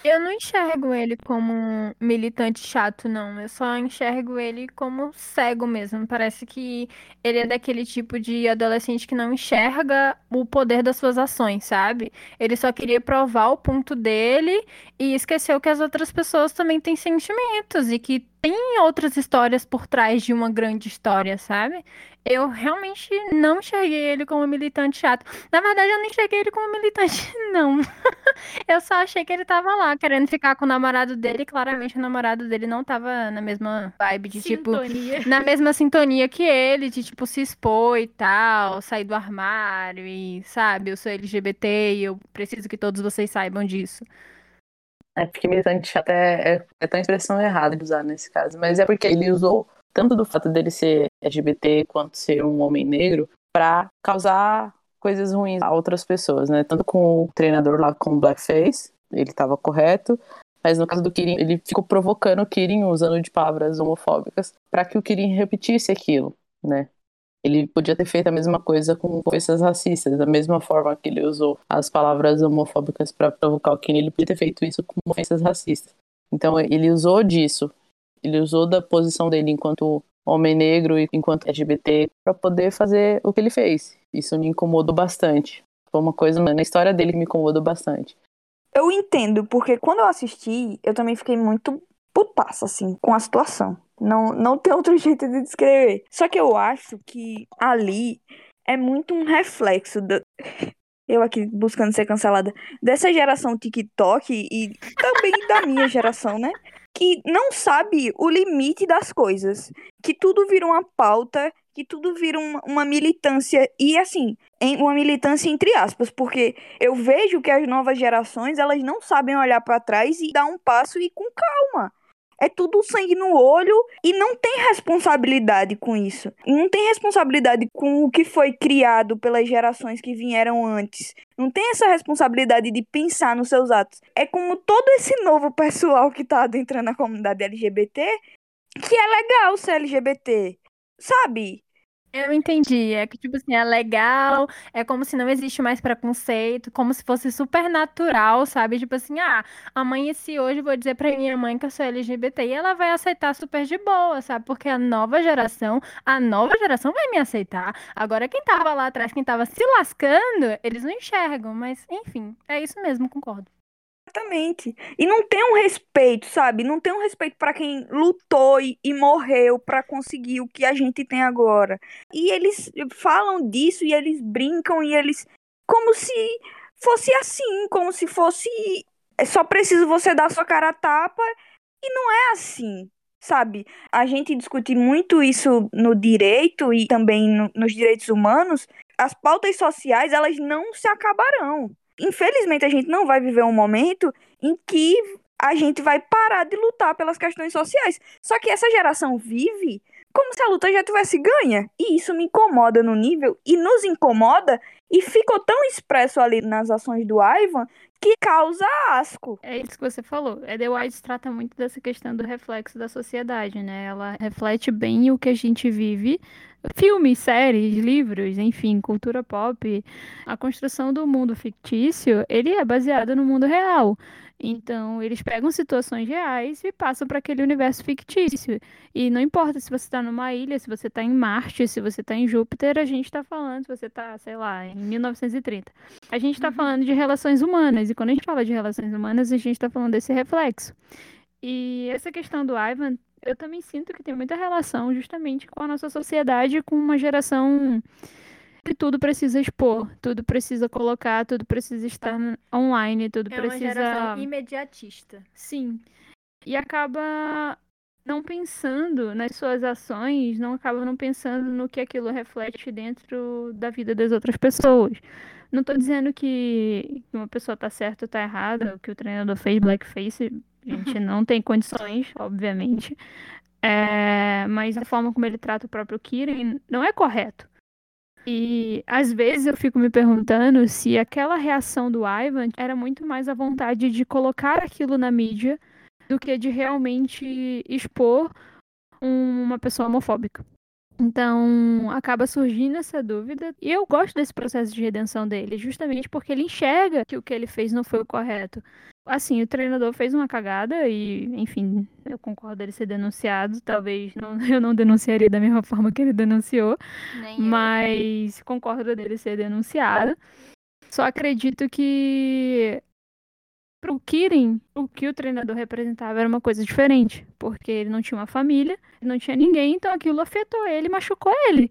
[SPEAKER 5] Eu não enxergo ele como um militante chato, não. Eu só enxergo ele como cego mesmo. Parece que ele é daquele tipo de adolescente que não enxerga o poder das suas ações, sabe? Ele só queria provar o ponto dele e esqueceu que as outras pessoas também têm sentimentos e que tem outras histórias por trás de uma grande história, sabe? Eu realmente não enxerguei ele como militante chato. Na verdade, eu não enxerguei ele como militante, *laughs* não. Eu só achei que ele tava lá querendo ficar com o namorado dele. e Claramente o namorado dele não tava na mesma vibe de tipo.
[SPEAKER 4] Sintonia.
[SPEAKER 5] Na mesma sintonia que ele, de tipo se expor e tal, sair do armário e, sabe, eu sou LGBT e eu preciso que todos vocês saibam disso.
[SPEAKER 6] É porque militante até é, é tão expressão errada de usar nesse caso, mas é porque ele usou tanto do fato dele ser LGBT quanto ser um homem negro pra causar coisas ruins a outras pessoas, né? Tanto com o treinador lá com o blackface, ele tava correto, mas no caso do Kirin, ele ficou provocando o Kirin usando de palavras homofóbicas pra que o Kirin repetisse aquilo, né? Ele podia ter feito a mesma coisa com ofensas racistas, da mesma forma que ele usou as palavras homofóbicas para provocar o Kirin, ele podia ter feito isso com ofensas racistas. Então ele usou disso, ele usou da posição dele enquanto homem negro e enquanto LGBT para poder fazer o que ele fez. Isso me incomodou bastante. Foi uma coisa na história dele que me incomodou bastante.
[SPEAKER 2] Eu entendo, porque quando eu assisti, eu também fiquei muito putaça, assim, com a situação. Não, não tem outro *laughs* jeito de descrever. Só que eu acho que ali é muito um reflexo da. *laughs* Eu aqui buscando ser cancelada. Dessa geração TikTok e também da minha geração, né? Que não sabe o limite das coisas. Que tudo vira uma pauta, que tudo vira uma, uma militância. E assim, uma militância entre aspas, porque eu vejo que as novas gerações elas não sabem olhar para trás e dar um passo e com calma. É tudo sangue no olho e não tem responsabilidade com isso. Não tem responsabilidade com o que foi criado pelas gerações que vieram antes. Não tem essa responsabilidade de pensar nos seus atos. É como todo esse novo pessoal que tá adentrando a comunidade LGBT que é legal ser LGBT. Sabe?
[SPEAKER 5] Eu entendi. É que, tipo assim, é legal, é como se não existe mais preconceito, como se fosse super natural, sabe? Tipo assim, ah, amanheci hoje, vou dizer pra minha mãe que eu sou LGBT e ela vai aceitar super de boa, sabe? Porque a nova geração, a nova geração vai me aceitar. Agora, quem tava lá atrás, quem tava se lascando, eles não enxergam, mas enfim, é isso mesmo, concordo.
[SPEAKER 2] Exatamente. E não tem um respeito, sabe? Não tem um respeito pra quem lutou e, e morreu pra conseguir o que a gente tem agora. E eles falam disso e eles brincam e eles. Como se fosse assim, como se fosse. é Só preciso você dar sua cara a tapa. E não é assim, sabe? A gente discute muito isso no direito e também no- nos direitos humanos. As pautas sociais, elas não se acabarão. Infelizmente, a gente não vai viver um momento em que a gente vai parar de lutar pelas questões sociais. Só que essa geração vive como se a luta já tivesse ganha. E isso me incomoda no nível, e nos incomoda, e ficou tão expresso ali nas ações do Ivan, que causa asco.
[SPEAKER 4] É isso que você falou. A The White trata muito dessa questão do reflexo da sociedade, né? Ela reflete bem o que a gente vive. Filmes, séries, livros, enfim, cultura pop. A construção do mundo fictício, ele é baseado no mundo real. Então, eles pegam situações reais e passam para aquele universo fictício. E não importa se você está numa ilha, se você está em Marte, se você está em Júpiter, a gente está falando, se você está, sei lá, em 1930. A gente está falando de relações humanas. E quando a gente fala de relações humanas, a gente está falando desse reflexo. E essa questão do Ivan, eu também sinto que tem muita relação justamente com a nossa sociedade, com uma geração que tudo precisa expor, tudo precisa colocar, tudo precisa estar online, tudo
[SPEAKER 5] É uma
[SPEAKER 4] precisa.
[SPEAKER 5] geração imediatista.
[SPEAKER 4] Sim. E acaba não pensando nas suas ações, não acaba não pensando no que aquilo reflete dentro da vida das outras pessoas. Não tô dizendo que uma pessoa tá certa ou tá errada, o que o treinador fez blackface, a gente não tem condições, obviamente. É, mas a forma como ele trata o próprio Kirin não é correto. E às vezes eu fico me perguntando se aquela reação do Ivan era muito mais a vontade de colocar aquilo na mídia do que de realmente expor um- uma pessoa homofóbica. Então, acaba surgindo essa dúvida. E eu gosto desse processo de redenção dele, justamente porque ele enxerga que o que ele fez não foi o correto. Assim, o treinador fez uma cagada e, enfim, eu concordo ele ser denunciado. Talvez não- *laughs* eu não denunciaria da mesma forma que ele denunciou.
[SPEAKER 5] Nem eu.
[SPEAKER 4] Mas concordo dele ser denunciado. Só acredito que pro Kirin, o que o treinador representava era uma coisa diferente, porque ele não tinha uma família, não tinha ninguém, então aquilo afetou ele, machucou ele.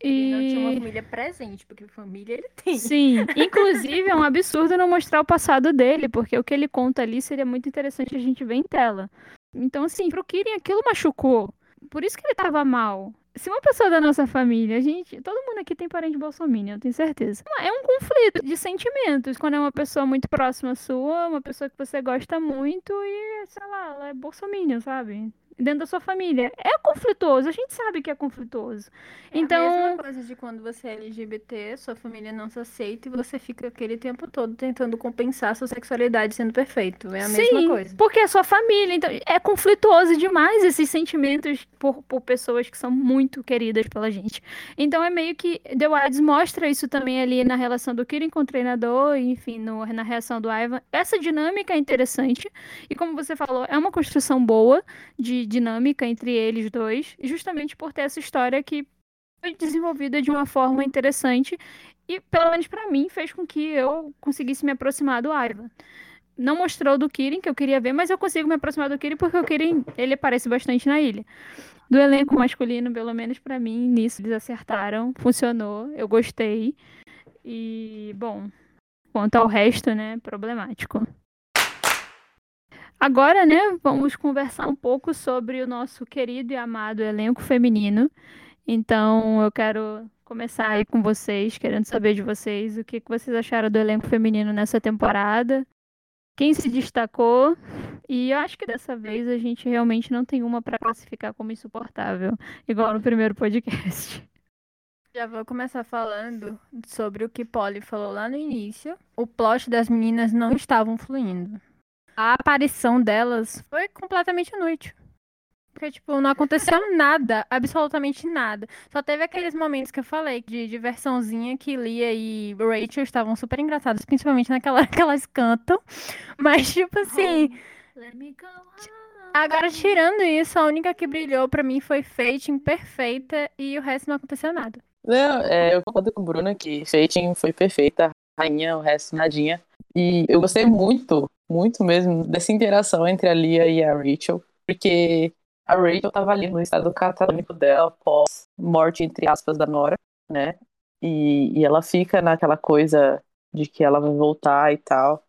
[SPEAKER 5] Ele não tinha uma
[SPEAKER 4] E
[SPEAKER 5] família presente, porque família ele tem.
[SPEAKER 4] sim, *laughs* inclusive é um absurdo não mostrar o passado dele, porque o que ele conta ali seria muito interessante a gente ver em tela. Então assim, pro Kirin aquilo machucou. Por isso que ele tava mal. Se uma pessoa da nossa família, a gente, todo mundo aqui tem parente bolsominion, eu tenho certeza. É um conflito de sentimentos, quando é uma pessoa muito próxima sua, uma pessoa que você gosta muito e, sei lá, ela é bolsominion, sabe? Dentro da sua família. É conflituoso, a gente sabe que é conflituoso.
[SPEAKER 5] É a
[SPEAKER 4] Então,
[SPEAKER 5] mesma coisa de quando você é LGBT, sua família não se aceita e você fica aquele tempo todo tentando compensar sua sexualidade sendo perfeito. É a mesma
[SPEAKER 4] Sim,
[SPEAKER 5] coisa.
[SPEAKER 4] porque é sua família, então é conflituoso demais esses sentimentos por, por pessoas que são muito queridas pela gente. Então é meio que The Wilds mostra isso também ali na relação do Kirin com o treinador, enfim, no- na reação do Ivan. Essa dinâmica é interessante e como você falou, é uma construção boa de dinâmica entre eles dois, justamente por ter essa história que foi desenvolvida de uma forma interessante e, pelo menos pra mim, fez com que eu conseguisse me aproximar do Ivan não mostrou do Kirin, que eu queria ver, mas eu consigo me aproximar do Kirin porque o Kirin, ele aparece bastante na ilha. Do elenco masculino, pelo menos pra mim, nisso eles acertaram, funcionou, eu gostei. E, bom, quanto ao resto, né, problemático. Agora, né, vamos conversar um pouco sobre o nosso querido e amado elenco feminino. Então, eu quero começar aí com vocês, querendo saber de vocês o que vocês acharam do elenco feminino nessa temporada quem se destacou. E eu acho que dessa vez a gente realmente não tem uma pra classificar como insuportável, igual no primeiro podcast.
[SPEAKER 5] Já vou começar falando sobre o que Polly falou lá no início. O plot das meninas não estavam fluindo. A aparição delas foi completamente inútil. Porque, tipo, não aconteceu *laughs* nada, absolutamente nada. Só teve aqueles momentos que eu falei de diversãozinha que Lia e Rachel estavam super engraçadas, principalmente naquela que elas cantam. Mas, tipo assim, agora tirando isso, a única que brilhou pra mim foi Fate, imperfeita, e o resto não aconteceu nada.
[SPEAKER 6] Não, é, eu concordo com a Bruna que Fating foi perfeita, rainha, o resto nadinha. E eu gostei muito muito mesmo dessa interação entre a Lia e a Rachel, porque a Rachel tava ali no estado catatônico dela após morte, entre aspas, da Nora, né? E, e ela fica naquela coisa de que ela vai voltar e tal.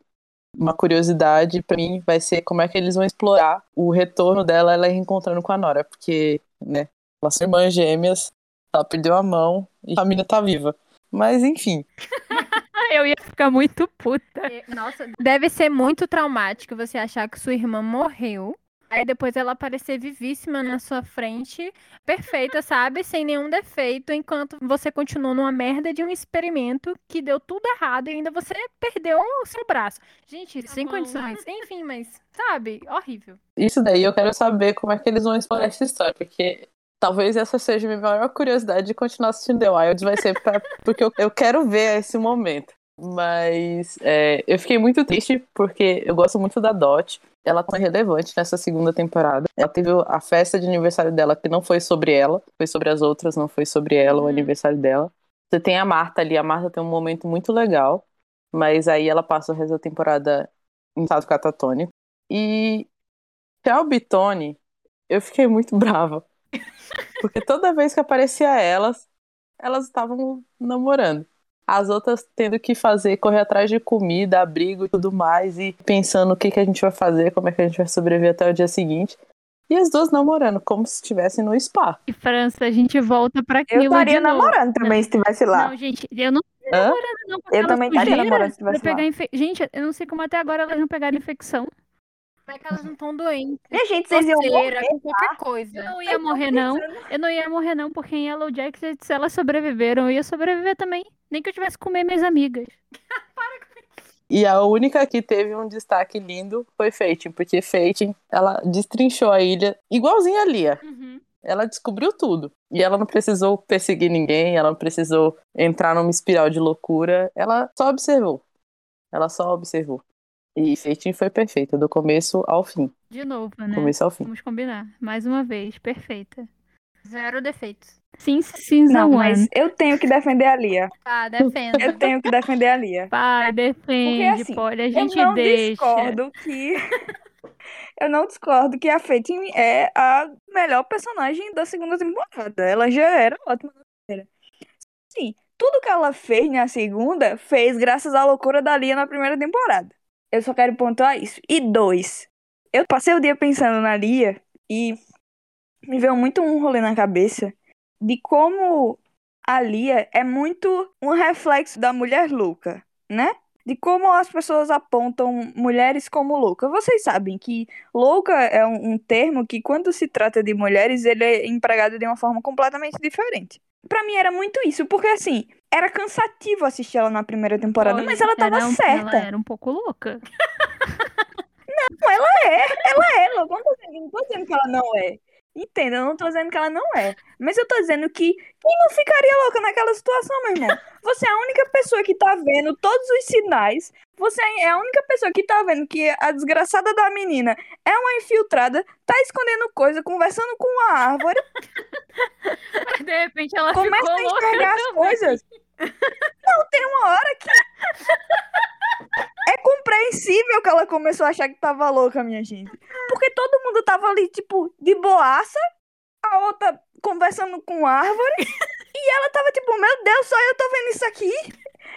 [SPEAKER 6] Uma curiosidade pra mim vai ser como é que eles vão explorar o retorno dela, ela reencontrando com a Nora, porque, né, elas são irmãs gêmeas, ela perdeu a mão e a família tá viva. Mas enfim, *laughs* *laughs*
[SPEAKER 4] Eu ia ficar muito puta.
[SPEAKER 5] Nossa, deve ser muito traumático você achar que sua irmã morreu. Aí depois ela aparecer vivíssima na sua frente, perfeita, sabe? Sem nenhum defeito, enquanto você continuou numa merda de um experimento que deu tudo errado e ainda você perdeu o seu braço. Gente, sem condições. Enfim, mas, sabe? Horrível.
[SPEAKER 6] isso daí eu quero saber como é que eles vão explorar essa história, porque talvez essa seja a minha maior curiosidade de continuar assistindo The Wilds, vai ser pra, porque eu, eu quero ver esse momento. Mas é, eu fiquei muito triste porque eu gosto muito da Dot. Ela foi relevante nessa segunda temporada. Ela teve a festa de aniversário dela que não foi sobre ela, foi sobre as outras, não foi sobre ela o aniversário dela. Você tem a Marta ali, a Marta tem um momento muito legal, mas aí ela passa o resto da temporada em estado catatônico. E Shelby Tony, eu fiquei muito *laughs* brava. Porque toda vez que aparecia elas, elas estavam namorando. As outras tendo que fazer, correr atrás de comida, abrigo e tudo mais, e pensando o que, que a gente vai fazer, como é que a gente vai sobreviver até o dia seguinte. E as duas namorando, como se estivessem no spa.
[SPEAKER 4] E França, a gente volta pra aquilo
[SPEAKER 2] Eu estaria
[SPEAKER 4] de novo.
[SPEAKER 2] namorando também se estivesse lá.
[SPEAKER 4] Não, gente, eu não
[SPEAKER 6] Hã?
[SPEAKER 4] namorando, não.
[SPEAKER 2] Eu também estaria namorando se estivesse
[SPEAKER 4] pegar
[SPEAKER 2] lá.
[SPEAKER 4] infe... Gente, eu não sei como até agora elas não pegaram infecção.
[SPEAKER 5] Como é que elas não estão doentes?
[SPEAKER 2] Minha gente, vocês iam morrer.
[SPEAKER 5] com qualquer coisa.
[SPEAKER 4] Eu não ia morrer, não. Eu não ia morrer, não, porque em Yellow Jackets, se elas sobreviveram, eu ia sobreviver também. Nem que eu tivesse que comer minhas amigas. *laughs*
[SPEAKER 6] E a única que teve um destaque lindo foi Fatin, porque Fatin, ela destrinchou a ilha igualzinha a Lia. Ela descobriu tudo. E ela não precisou perseguir ninguém, ela não precisou entrar numa espiral de loucura. Ela só observou. Ela só observou. E Fatin foi perfeita, do começo ao fim.
[SPEAKER 4] De novo, né?
[SPEAKER 6] Começo ao fim.
[SPEAKER 4] Vamos combinar. Mais uma vez, perfeita.
[SPEAKER 5] Zero defeitos.
[SPEAKER 4] Sim, sim,
[SPEAKER 2] Não, mas eu tenho que defender a Lia.
[SPEAKER 5] Tá, defenda.
[SPEAKER 2] Eu tenho que defender a Lia.
[SPEAKER 4] Pai, defende,
[SPEAKER 2] assim,
[SPEAKER 4] Polly, a
[SPEAKER 2] Eu
[SPEAKER 4] gente
[SPEAKER 2] não
[SPEAKER 4] deixa.
[SPEAKER 2] discordo que. *laughs* eu não discordo que a Fatin é a melhor personagem da segunda temporada. Ela já era ótima na primeira. Sim, tudo que ela fez na segunda fez graças à loucura da Lia na primeira temporada. Eu só quero pontuar isso. E dois, eu passei o dia pensando na Lia e me veio muito um rolê na cabeça de como a Lia é muito um reflexo da mulher louca, né? De como as pessoas apontam mulheres como louca. Vocês sabem que louca é um, um termo que, quando se trata de mulheres, ele é empregado de uma forma completamente diferente. Pra mim era muito isso, porque assim, era cansativo assistir ela na primeira temporada, mas ela tava
[SPEAKER 4] era um-
[SPEAKER 2] certa.
[SPEAKER 4] Ela era um pouco louca. *laughs*
[SPEAKER 2] Não, ela é, ela é louca. Não tô dizendo que ela não é. Entenda, eu não tô dizendo que ela não é. Mas eu tô dizendo que quem não ficaria louca naquela situação, meu irmão? Você é a única pessoa que tá vendo todos os sinais. Você é a única pessoa que tá vendo que a desgraçada da menina é uma infiltrada, tá escondendo coisa, conversando com a árvore,
[SPEAKER 4] Mas de repente ela
[SPEAKER 2] começa a enxergar as
[SPEAKER 4] também.
[SPEAKER 2] coisas. Não, tem uma hora que. É compreensível que ela começou a achar que tava louca, minha gente. Porque todo mundo tava ali, tipo, de boaça, a outra conversando com árvore, *laughs* e ela tava tipo, meu Deus, só eu tô vendo isso aqui?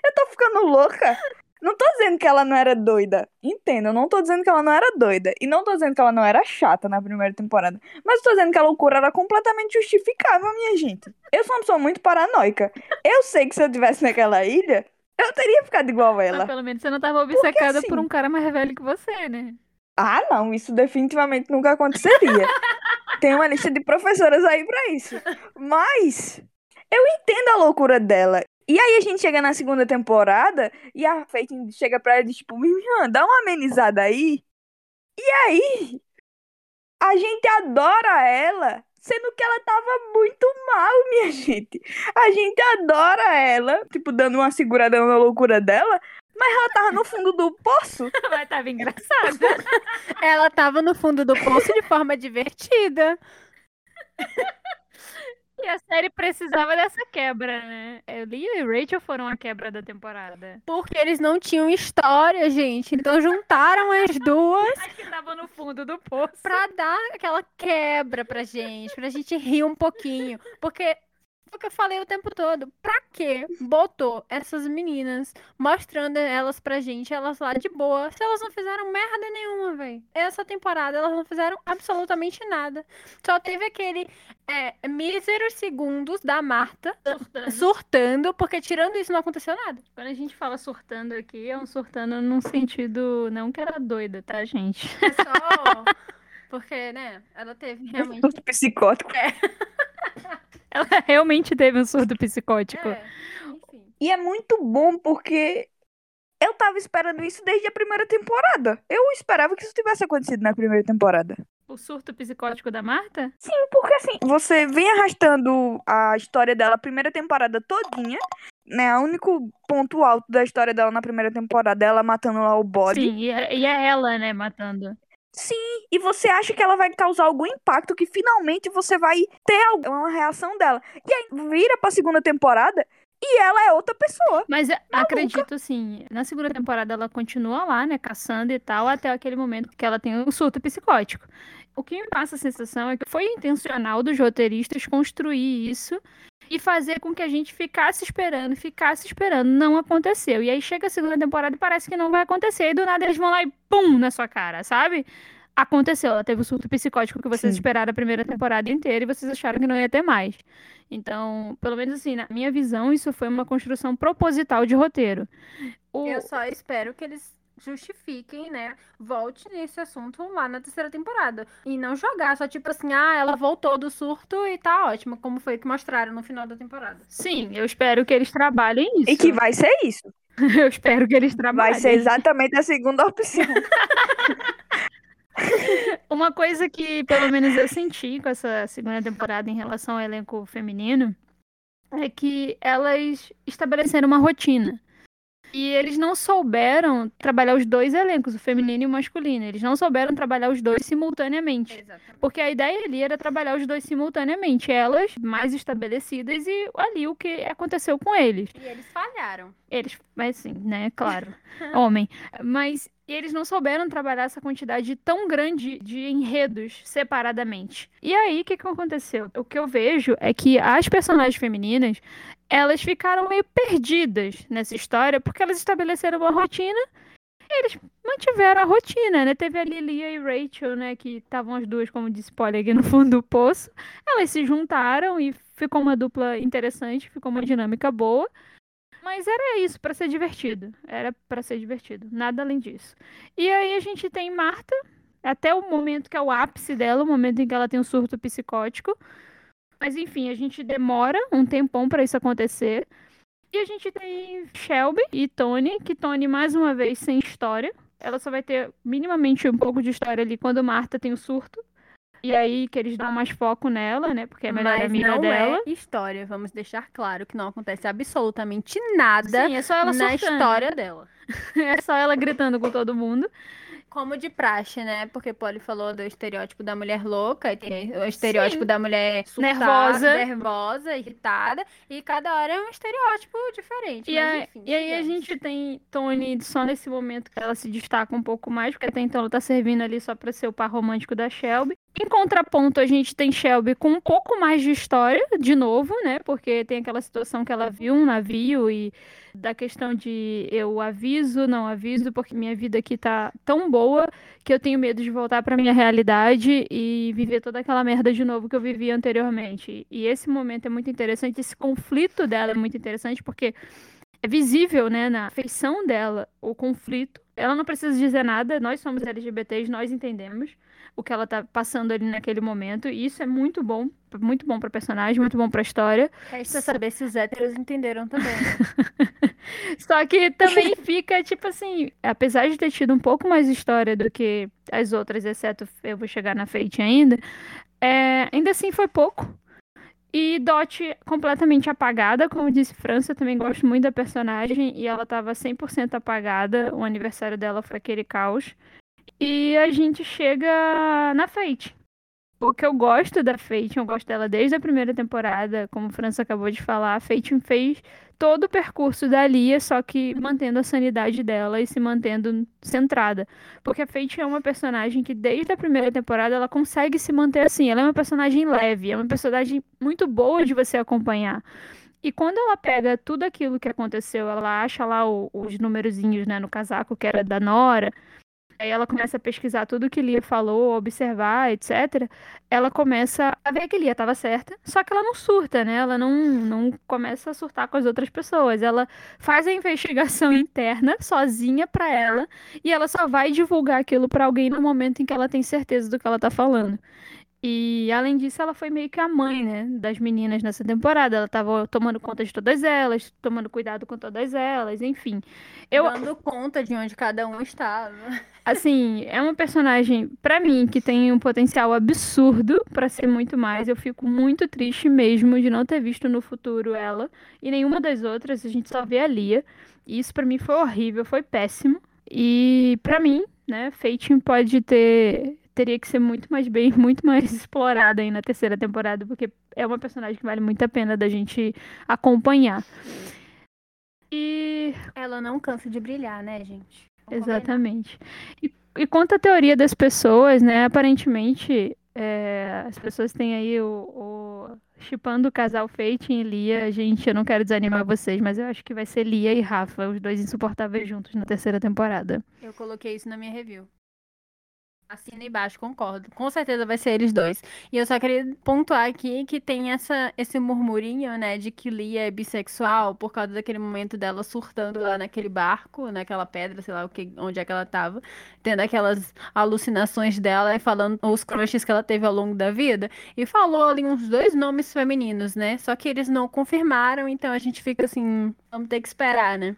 [SPEAKER 2] Eu tô ficando louca. Não tô dizendo que ela não era doida. Entenda, eu não tô dizendo que ela não era doida. E não tô dizendo que ela não era chata na primeira temporada. Mas tô dizendo que a loucura era completamente justificável, minha gente. Eu sou uma pessoa muito paranoica. Eu sei que se eu tivesse naquela ilha, eu teria ficado igual
[SPEAKER 4] Mas
[SPEAKER 2] ela.
[SPEAKER 4] pelo menos você não tava obcecada
[SPEAKER 2] assim?
[SPEAKER 4] por um cara mais velho que você, né?
[SPEAKER 2] Ah, não, isso definitivamente nunca aconteceria. *laughs* Tem uma lista de professoras aí pra isso. Mas eu entendo a loucura dela. E aí a gente chega na segunda temporada e a Faith chega pra ela e diz, tipo, minha, dá uma amenizada aí. E aí a gente adora ela, sendo que ela tava muito mal, *laughs* minha gente. A gente adora ela, tipo, dando uma segurada na loucura dela, mas ela tava no fundo do poço. *laughs*
[SPEAKER 4] Mas tava engraçado.
[SPEAKER 5] Ela tava no fundo do poço de forma divertida.
[SPEAKER 4] E a série precisava dessa quebra, né? Leo e Rachel foram a quebra da temporada.
[SPEAKER 5] Porque eles não tinham história, gente. Então juntaram as duas
[SPEAKER 4] Acho que tava no fundo do poço.
[SPEAKER 5] pra dar aquela quebra pra gente, pra gente rir um pouquinho. Porque foi o que eu falei o tempo todo. Pra que botou essas meninas mostrando elas pra gente, elas lá de boa, se elas não fizeram merda nenhuma, velho? Essa temporada elas não fizeram absolutamente nada. Só teve aquele é, míseros segundos da Marta
[SPEAKER 4] Surtando.
[SPEAKER 5] surtando, porque tirando isso não aconteceu nada.
[SPEAKER 4] Quando a gente fala surtando aqui, é um surtando num sentido não que era doida, tá, gente?
[SPEAKER 5] É só. Porque, né? Ela teve realmente.
[SPEAKER 2] Surto psicótico. *laughs*
[SPEAKER 4] Ela *laughs* realmente teve um surto psicótico.
[SPEAKER 5] É.
[SPEAKER 2] E é muito bom porque eu tava esperando isso desde a primeira temporada. Eu esperava que isso tivesse acontecido na primeira temporada.
[SPEAKER 4] O surto psicótico da Marta?
[SPEAKER 2] Sim, porque assim, você vem arrastando a história dela a primeira temporada todinha, né? O único ponto alto da história dela na primeira temporada é ela matando lá o bode.
[SPEAKER 4] Sim, e é, e é ela, né, matando.
[SPEAKER 2] E você acha que ela vai causar algum impacto, que finalmente você vai ter uma reação dela. E aí vira pra segunda temporada e ela é outra pessoa.
[SPEAKER 4] Mas eu acredito, assim, na segunda temporada ela continua lá, né, caçando e tal, até aquele momento que ela tem um surto psicótico. O que me passa a sensação é que foi intencional dos roteiristas construir isso e fazer com que a gente ficasse esperando, ficasse esperando. Não aconteceu. E aí chega a segunda temporada e parece que não vai acontecer. E do nada eles vão lá e pum na sua cara, sabe? Aconteceu, ela teve o surto psicótico que vocês
[SPEAKER 2] Sim.
[SPEAKER 4] esperaram a primeira temporada inteira e vocês acharam que não ia ter mais. Então, pelo menos assim, na minha visão, isso foi uma construção proposital de roteiro. O...
[SPEAKER 5] Eu só espero que eles justifiquem, né? Volte nesse assunto lá na terceira temporada. E não jogar só tipo assim, ah, ela voltou do surto e tá ótima, como foi que mostraram no final da temporada.
[SPEAKER 4] Sim, eu espero que eles trabalhem isso.
[SPEAKER 2] E que vai ser isso. *laughs*
[SPEAKER 4] Eu espero que eles trabalhem.
[SPEAKER 2] Vai ser exatamente a segunda opção. *laughs*
[SPEAKER 4] Uma coisa que, pelo menos, eu senti com essa segunda temporada em relação ao elenco feminino é que elas estabeleceram uma rotina. E eles não souberam trabalhar os dois elencos, o feminino e o masculino. Eles não souberam trabalhar os dois simultaneamente.
[SPEAKER 5] Exatamente.
[SPEAKER 4] Porque a ideia ali era trabalhar os dois simultaneamente. Elas mais estabelecidas e ali o que aconteceu com eles.
[SPEAKER 5] E eles falharam.
[SPEAKER 4] Eles, mas sim, né? Claro. *laughs* Homem. Mas eles não souberam trabalhar essa quantidade tão grande de enredos separadamente. E aí, o que, que aconteceu? O que eu vejo é que as personagens femininas, elas ficaram meio perdidas nessa história, porque elas estabeleceram uma rotina e eles mantiveram a rotina, né? Teve ali Lia e Rachel, né? Que estavam as duas, como disse Polly, aqui no fundo do poço. Elas se juntaram e ficou uma dupla interessante, ficou uma dinâmica boa. Mas era isso, pra ser divertido. Era pra ser divertido. Nada além disso. E aí a gente tem Marta, até o momento que é o ápice dela, o momento em que ela tem um surto psicótico. Mas enfim, a gente demora um tempão pra isso acontecer. E a gente tem Shelby e Tony, que Tony, mais uma vez, sem história. Ela só vai ter minimamente um pouco de história ali quando Marta tem o surto. E aí que eles dão mais foco nela, né? Porque é a melhor
[SPEAKER 5] Mas
[SPEAKER 4] amiga
[SPEAKER 5] não
[SPEAKER 4] dela.
[SPEAKER 5] é história. Vamos deixar claro que não acontece absolutamente nada
[SPEAKER 4] Sim, é só ela
[SPEAKER 5] na
[SPEAKER 4] surtando.
[SPEAKER 5] história dela. *laughs*
[SPEAKER 4] É só ela gritando com todo mundo.
[SPEAKER 5] Como de praxe, né? Porque Polly falou do estereótipo da mulher louca, tem o estereótipo da mulher surtada,
[SPEAKER 4] Nervosa.
[SPEAKER 5] nervosa, irritada, e cada hora é um estereótipo diferente.
[SPEAKER 4] E,
[SPEAKER 5] mas
[SPEAKER 4] a-
[SPEAKER 5] enfim,
[SPEAKER 4] e aí a gente tem Tony só nesse momento que ela se destaca um pouco mais, porque até então ela tá servindo ali só pra ser o par romântico da Shelby. Em contraponto, a gente tem Shelby com um pouco mais de história, de novo, né? Porque tem aquela situação que ela viu um navio e da questão de eu aviso, não aviso, porque minha vida aqui tá tão boa que eu tenho medo de voltar pra minha realidade e viver toda aquela merda de novo que eu vivia anteriormente. E esse momento é muito interessante, esse conflito dela é muito interessante, porque é visível, né, na feição dela, o conflito. Ela não precisa dizer nada, nós somos LGBTs, nós entendemos o que ela tá passando ali naquele momento, e isso é muito bom, muito bom pra personagem, muito bom pra história.
[SPEAKER 5] Resta saber se os héteros entenderam também. *laughs*
[SPEAKER 4] Só que também fica, tipo assim, apesar de ter tido um pouco mais história do que as outras, exceto eu vou chegar na Fate ainda, é, ainda assim foi pouco. E Dot completamente apagada, como disse França, eu também gosto muito da personagem e ela tava 100% apagada, o aniversário dela foi aquele caos. E a gente chega na Fate. o que eu gosto da Fate, eu gosto dela desde a primeira temporada, como o França acabou de falar, a Fate fez todo o percurso da Lia, só que mantendo a sanidade dela e se mantendo centrada. Porque a Fate é uma personagem que desde a primeira temporada ela consegue se manter assim, ela é uma personagem leve, é uma personagem muito boa de você acompanhar. E quando ela pega tudo aquilo que aconteceu, ela acha lá o, os numerozinhos, né, no casaco que era da Nora, Aí ela começa a pesquisar tudo que Lia falou, observar, etc. Ela começa a ver que Lia estava certa, só que ela não surta, né? Ela não, não começa a surtar com as outras pessoas. Ela faz a investigação *laughs* interna sozinha para ela e ela só vai divulgar aquilo para alguém no momento em que ela tem certeza do que ela tá falando. E além disso, ela foi meio que a mãe, né, das meninas nessa temporada. Ela tava tomando conta de todas elas, tomando cuidado com todas elas, enfim.
[SPEAKER 5] Eu dando conta de onde cada um estava.
[SPEAKER 4] Assim, é uma personagem para mim que tem um potencial absurdo para ser muito mais. Eu fico muito triste mesmo de não ter visto no futuro ela e nenhuma das outras. A gente só vê a Lia. E isso para mim foi horrível, foi péssimo. E para mim, né, Fate pode ter teria que ser muito mais bem, *laughs* muito mais explorada aí na terceira temporada, porque é uma personagem que vale muito a pena da gente acompanhar. E
[SPEAKER 5] ela não cansa de brilhar, né, gente?
[SPEAKER 4] Vamos Exatamente. E, e quanto à teoria das pessoas, né, aparentemente é, as pessoas têm aí o, o chipando o casal Fate e Lia. Gente, eu não quero desanimar vocês, mas eu acho que vai ser Lia e Rafa, os dois insuportáveis juntos na terceira temporada.
[SPEAKER 5] Eu coloquei isso na minha review. Assina embaixo, concordo. Com certeza vai ser eles dois. E eu só queria pontuar aqui que tem essa, esse murmurinho, né, de que Lia é bissexual por causa daquele momento dela surtando lá naquele barco, naquela pedra, sei lá o que, onde é que ela tava, tendo aquelas alucinações dela e falando os crushes que ela teve ao longo da vida. E falou ali uns dois nomes femininos, né? Só que eles não confirmaram, então a gente fica assim, vamos ter que esperar, né?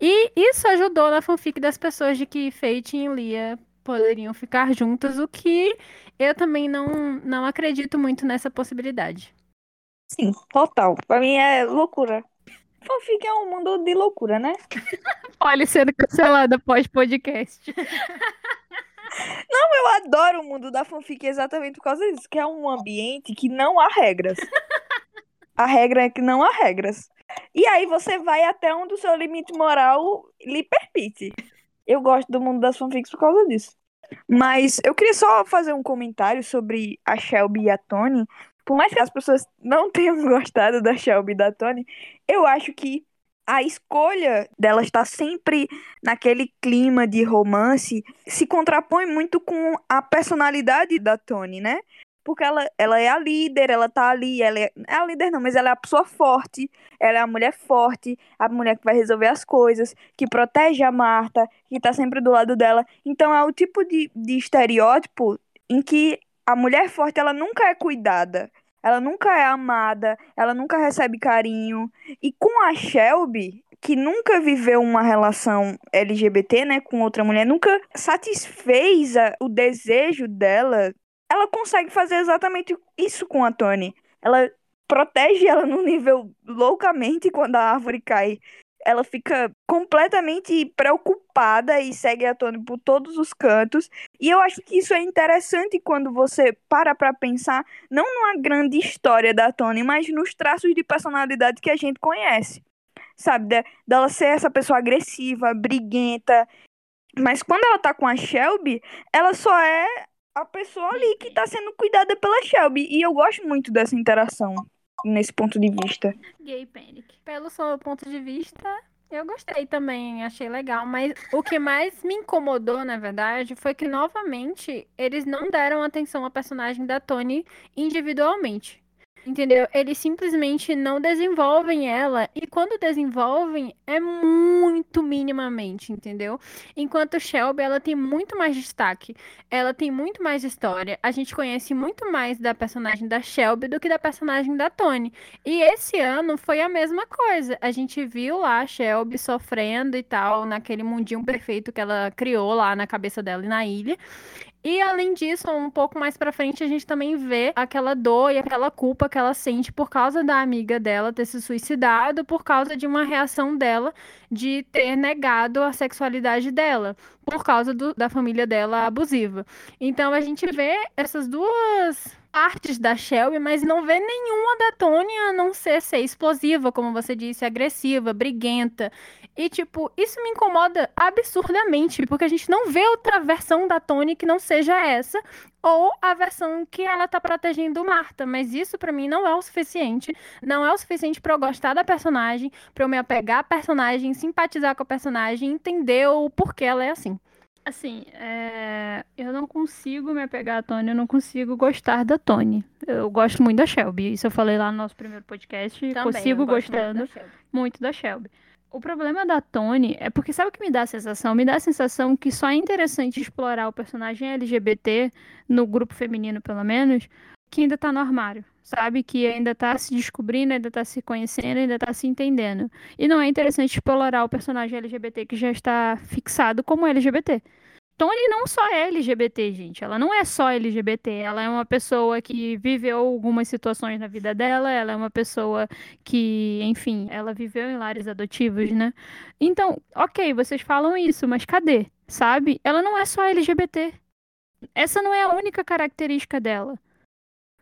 [SPEAKER 5] E isso ajudou na fanfic das pessoas de que Fate e Lia poderiam ficar juntas, o que eu também não, não acredito muito nessa possibilidade.
[SPEAKER 2] Sim, total. Pra mim é loucura. Fanfic é um mundo de loucura, né? *laughs*
[SPEAKER 4] Olha, sendo cancelada pós-podcast. *laughs*
[SPEAKER 2] Não, eu adoro o mundo da fanfic exatamente por causa disso, que é um ambiente que não há regras. A regra é que não há regras. E aí você vai até onde o seu limite moral lhe permite. Eu gosto do mundo das fanfics por causa disso. Mas eu queria só fazer um comentário sobre a Shelby e a Tony. Por mais que as pessoas não *laughs* tenham gostado da Shelby e da Tony, eu acho que a escolha dela estar sempre naquele clima de romance se contrapõe muito com a personalidade da Tony, né? Porque ela, ela é a líder, ela tá ali, ela é, é a líder não, mas ela é a pessoa forte, ela é a mulher forte, a mulher que vai resolver as coisas, que protege a Marta, que tá sempre do lado dela. Então é o tipo de, de estereótipo em que a mulher forte, ela nunca é cuidada, ela nunca é amada, ela nunca recebe carinho. E com a Shelby, que nunca viveu uma relação LGBT, né, com outra mulher, nunca satisfez a, o desejo dela ela consegue fazer exatamente isso com a Tony. Ela protege ela num nível loucamente quando a árvore cai. Ela fica completamente preocupada e segue a Tony por todos os cantos. E eu acho que isso é interessante quando você para pra pensar, não numa grande história da Tony, mas nos traços de personalidade que a gente conhece. Sabe? De, dela ser essa pessoa agressiva, briguenta. Mas quando ela tá com a Shelby, ela só é a pessoa ali que tá sendo cuidada pela Shelby. E eu gosto muito dessa interação nesse ponto de vista.
[SPEAKER 5] Gay Panic. Pelo seu ponto de vista, eu gostei também, achei legal, mas o que mais me incomodou, na verdade, foi que novamente eles não deram atenção à personagem da Tony individualmente. Entendeu? Eles simplesmente não desenvolvem ela. E quando desenvolvem, é muito minimamente, entendeu? Enquanto Shelby, ela tem muito mais destaque. Ela tem muito mais história. A gente conhece muito mais da personagem da Shelby do que da personagem da Tony. E esse ano foi a mesma coisa. A gente viu lá a Shelby sofrendo e tal, naquele mundinho perfeito que ela criou lá na cabeça dela e na ilha. E além disso, um pouco mais pra frente, a gente também vê aquela dor e aquela culpa que ela sente por causa da amiga dela ter se suicidado, por causa de uma reação dela de ter negado a sexualidade dela, por causa do, da família dela abusiva. Então a gente vê essas duas partes da Shelby, mas não vê nenhuma da Tony a não ser ser explosiva, como você disse, agressiva, briguenta. E, tipo, isso me incomoda absurdamente, porque a gente não vê outra versão da Tony que não seja essa, ou a versão que ela tá protegendo Marta. Mas isso para mim não é o suficiente. Não é o suficiente para eu gostar da personagem, para eu me apegar à personagem, simpatizar com a personagem, entender o porquê ela é assim.
[SPEAKER 4] Assim, é, eu não consigo me apegar a Tony, eu não consigo gostar da Tony. Eu gosto muito da Shelby. Isso eu falei lá no nosso primeiro podcast.
[SPEAKER 5] Também,
[SPEAKER 4] consigo
[SPEAKER 5] eu gosto muito
[SPEAKER 4] gostando
[SPEAKER 5] da
[SPEAKER 4] muito da Shelby. O problema da Tony é porque sabe o que me dá a sensação? Me dá a sensação que só é interessante explorar o personagem LGBT, no grupo feminino pelo menos, que ainda tá no armário, sabe? Que ainda tá se descobrindo, ainda tá se conhecendo, ainda tá se entendendo. E não é interessante explorar o personagem LGBT que já está fixado como LGBT. Tony não só é LGBT, gente. Ela não é só LGBT. Ela é uma pessoa que viveu algumas situações na vida dela. Ela é uma pessoa que, enfim, ela viveu em lares adotivos, né? Então, ok, vocês falam isso, mas cadê? Sabe? Ela não é só LGBT. Essa não é a única característica dela.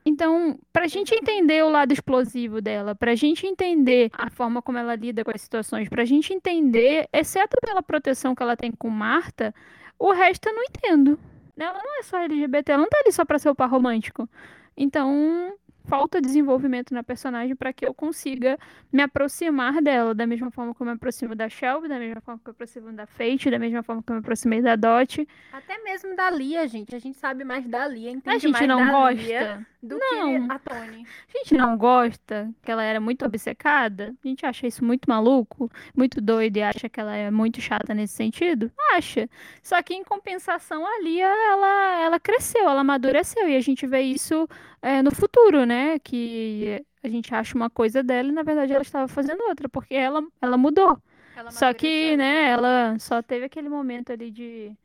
[SPEAKER 4] Então, pra gente entender o lado explosivo dela, pra gente entender a forma como ela lida com as situações, pra gente entender, exceto pela proteção que ela tem com Marta, o resto eu não entendo. Ela não é só LGBT, ela não tá ali só pra ser o par romântico. Então, falta desenvolvimento na personagem pra que eu consiga me aproximar dela, da mesma forma que eu me aproximo da Shelby, da mesma forma que eu me aproximo da Fate, da mesma forma que eu me aproximei da Dot.
[SPEAKER 5] Até mesmo da Lia, gente. A gente sabe mais da Lia, entende
[SPEAKER 4] A gente não
[SPEAKER 5] da Lia
[SPEAKER 4] gosta.
[SPEAKER 5] do
[SPEAKER 4] Não.
[SPEAKER 5] que a Tony.
[SPEAKER 4] A gente não gosta que ela era muito obcecada? A gente acha isso muito maluco, muito doido e acha que ela é muito chata nesse sentido? Acha. Só que em compensação a Lia, ela, ela cresceu, ela amadureceu e a gente vê isso é, no futuro, né? Que a gente acha uma coisa dela e na verdade ela estava fazendo outra, porque ela, ela mudou.
[SPEAKER 5] Ela
[SPEAKER 4] Só que,
[SPEAKER 5] amadureceu.
[SPEAKER 4] né, ela só teve aquele momento ali de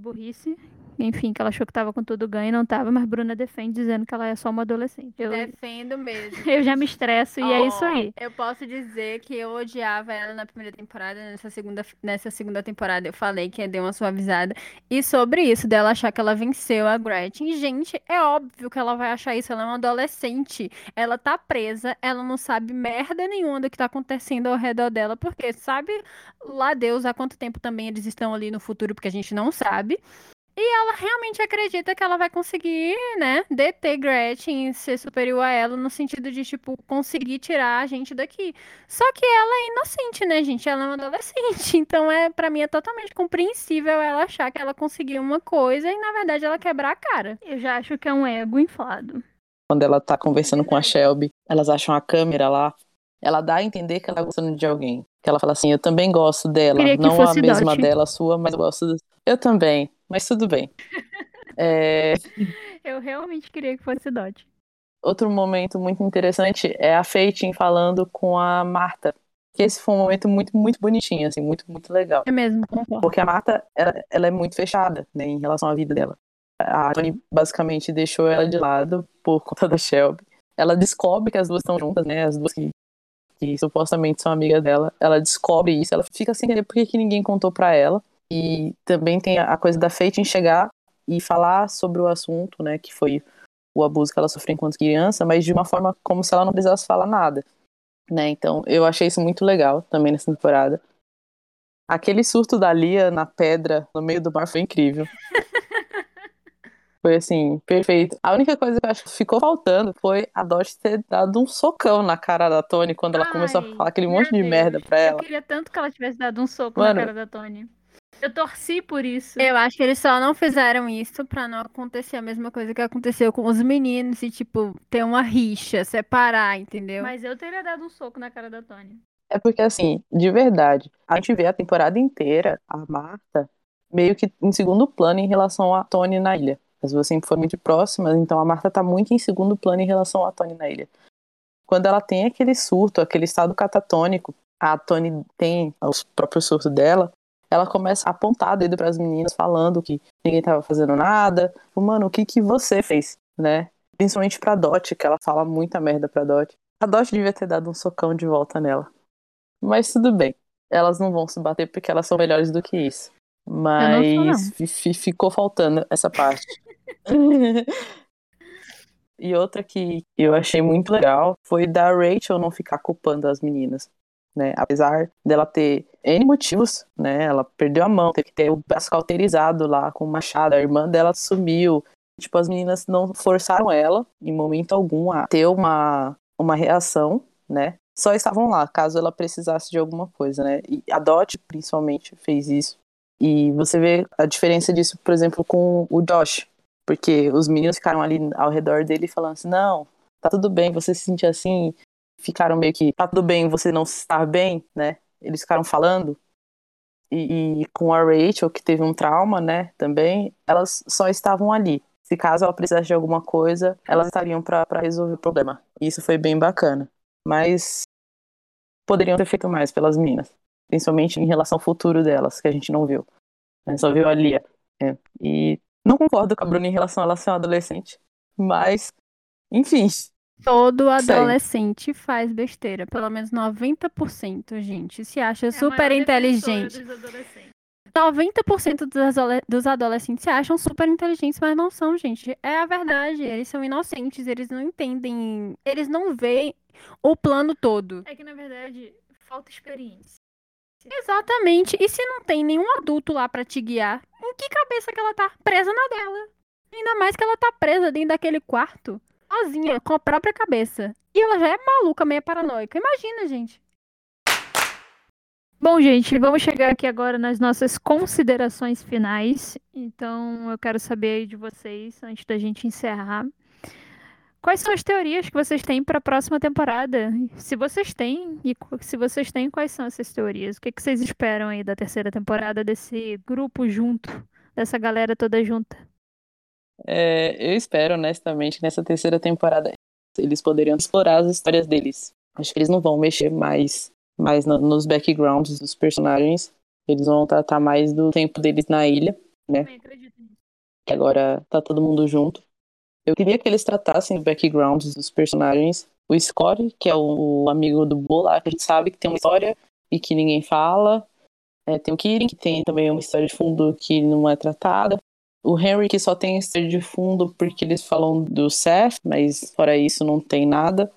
[SPEAKER 4] burrice. Enfim, que ela achou que tava com tudo ganho e não tava, mas Bruna defende dizendo que ela é só uma adolescente. Eu,
[SPEAKER 5] Defendo mesmo. *laughs*
[SPEAKER 4] eu já me estresso e é isso aí.
[SPEAKER 5] Eu posso dizer que eu odiava ela na primeira temporada, nessa segunda, nessa segunda temporada eu falei que deu uma suavizada. E sobre isso, dela achar que ela venceu a Gretchen. Gente, é óbvio que ela vai achar isso. Ela é uma adolescente. Ela tá presa, ela não sabe merda nenhuma do que tá acontecendo ao redor dela, porque sabe lá Deus há quanto tempo também eles estão ali no futuro, porque a gente não sabe. E ela realmente acredita que ela vai conseguir, né, deter Gretchen, ser superior a ela, no sentido de, tipo, conseguir tirar a gente daqui. Só que ela é inocente, né, gente? Ela é uma adolescente. *laughs* Então, é, para mim, é totalmente compreensível ela achar que ela conseguiu uma coisa e, na verdade, ela quebrar a cara.
[SPEAKER 4] Eu já acho que é um ego inflado.
[SPEAKER 6] Quando ela tá conversando com a Shelby, elas acham a câmera lá. Ela dá a entender que ela tá gostando de alguém. Que ela fala assim, eu também gosto dela. Não a mesma
[SPEAKER 4] Dot.
[SPEAKER 6] dela, a sua, mas eu gosto. do- Eu também, mas tudo bem. *laughs* É,
[SPEAKER 4] Eu realmente queria que fosse Dot.
[SPEAKER 6] Outro momento muito interessante é a Feitin falando com a Marta. Que esse foi um momento muito, muito bonitinho, assim, muito, muito legal.
[SPEAKER 4] É mesmo, concordo.
[SPEAKER 6] Porque a Marta, ela, ela é muito fechada, né, em relação à vida dela. A Tony basicamente deixou ela de lado por conta da Shelby. Ela descobre que as duas estão juntas, né, as duas que, que supostamente são amigas dela. Ela descobre isso, ela fica sem entender por que, que ninguém contou pra ela. E também tem a coisa da Fate em chegar e falar sobre o assunto, né, que foi o abuso que ela sofreu enquanto criança, mas de uma forma como se ela não precisasse falar nada. Né? Então, eu achei isso muito legal também nessa temporada. Aquele surto da Lia na pedra no meio do mar foi incrível. *laughs* Foi assim, perfeito. A única coisa que eu acho que ficou faltando foi a Dot ter dado um socão na cara da Tony quando ela começou a falar aquele monte de
[SPEAKER 4] Deus.
[SPEAKER 6] merda pra
[SPEAKER 4] Eu
[SPEAKER 6] ela.
[SPEAKER 4] queria tanto que ela tivesse dado um soco
[SPEAKER 6] Mano.
[SPEAKER 4] na cara da Tony. Eu torci por isso.
[SPEAKER 5] Eu acho que eles só não fizeram isso pra não acontecer a mesma coisa que aconteceu com os meninos e, tipo, ter uma rixa, separar, entendeu?
[SPEAKER 4] Mas eu teria dado um soco na cara da Tony.
[SPEAKER 6] É porque, assim, de verdade, a gente vê a temporada inteira a Marta meio que em segundo plano em relação a Tony na ilha. As duas sempre foram muito próximas, então a Marta tá muito em segundo plano em relação a Tony na ilha. Quando ela tem aquele surto, aquele estado catatônico, a Tony tem os próprios surtos dela, ela começa a apontar dedo para as meninas, falando que ninguém tava fazendo nada. Mano, o que que você fez, né? Principalmente pra Dot, que ela fala muita merda pra Dot. A Dot devia ter dado um socão de volta nela. Mas tudo bem. Elas não vão se bater porque elas são melhores do que isso. Mas ficou faltando essa parte. *laughs* e outra que eu achei muito legal foi da Rachel não ficar culpando as meninas. Né? Apesar dela ter N motivos, né? Ela perdeu a mão, teve que ter o braço cauterizado lá com o machado, a irmã dela sumiu. Tipo, as meninas não forçaram ela, em momento algum, a ter uma, uma reação, né? Só estavam lá, caso ela precisasse de alguma coisa, né? E a Dot, principalmente, fez isso. E você vê a diferença disso, por exemplo, com o Josh. Porque os meninos ficaram ali ao redor dele falando assim, não, tá tudo bem, você se sentir assim, ficaram meio que, tá tudo bem você não estar bem, né? Eles ficaram falando. E, e, com a Rachel, que teve um trauma, né, também, elas só estavam ali. Se caso ela precisasse de alguma coisa, elas estariam para resolver o problema. E isso foi bem bacana. Mas poderiam ter feito mais pelas meninas. Principalmente em relação ao futuro delas, que a gente não viu. A gente só viu a Lia. É. E não concordo com a Bruna em relação a ela ser uma adolescente. Mas, enfim,
[SPEAKER 4] Todo adolescente faz besteira. Pelo menos 90%, gente. Se acha é super inteligente. 90% dos, dos adolescentes se acham super inteligentes, mas não são, gente. É a verdade. Eles são inocentes, eles não entendem. Eles não veem o plano todo.
[SPEAKER 5] É que, na verdade, falta experiência.
[SPEAKER 4] Exatamente. E se não tem nenhum adulto lá para te guiar, em que cabeça que ela tá presa na dela? Ainda mais que ela tá presa dentro daquele quarto sozinha, com a própria cabeça. E ela já é maluca, meio paranoica. Imagina, gente. Bom, gente, vamos chegar aqui agora nas nossas considerações finais. Então, eu quero saber aí de vocês, antes da gente encerrar, quais são as teorias que vocês têm para a próxima temporada? Se vocês têm, e se vocês têm, quais são essas teorias? O que, que vocês esperam aí da terceira temporada desse grupo junto, dessa galera toda junta?
[SPEAKER 6] É, eu espero, honestamente, que nessa terceira temporada eles poderiam explorar as histórias deles. Acho que eles não vão mexer mais, mais no, nos backgrounds dos personagens. Eles vão tratar mais do tempo deles na ilha, né? Que agora tá todo mundo junto. Eu queria que eles tratassem os backgrounds dos personagens. O Scott, que é o amigo do Bola, que a gente sabe que tem uma história e que ninguém fala. É, tem o Kirin, que tem também uma história de fundo que não é tratada. O Henry que só tem história de fundo porque eles falam do Seth, mas fora isso não tem nada.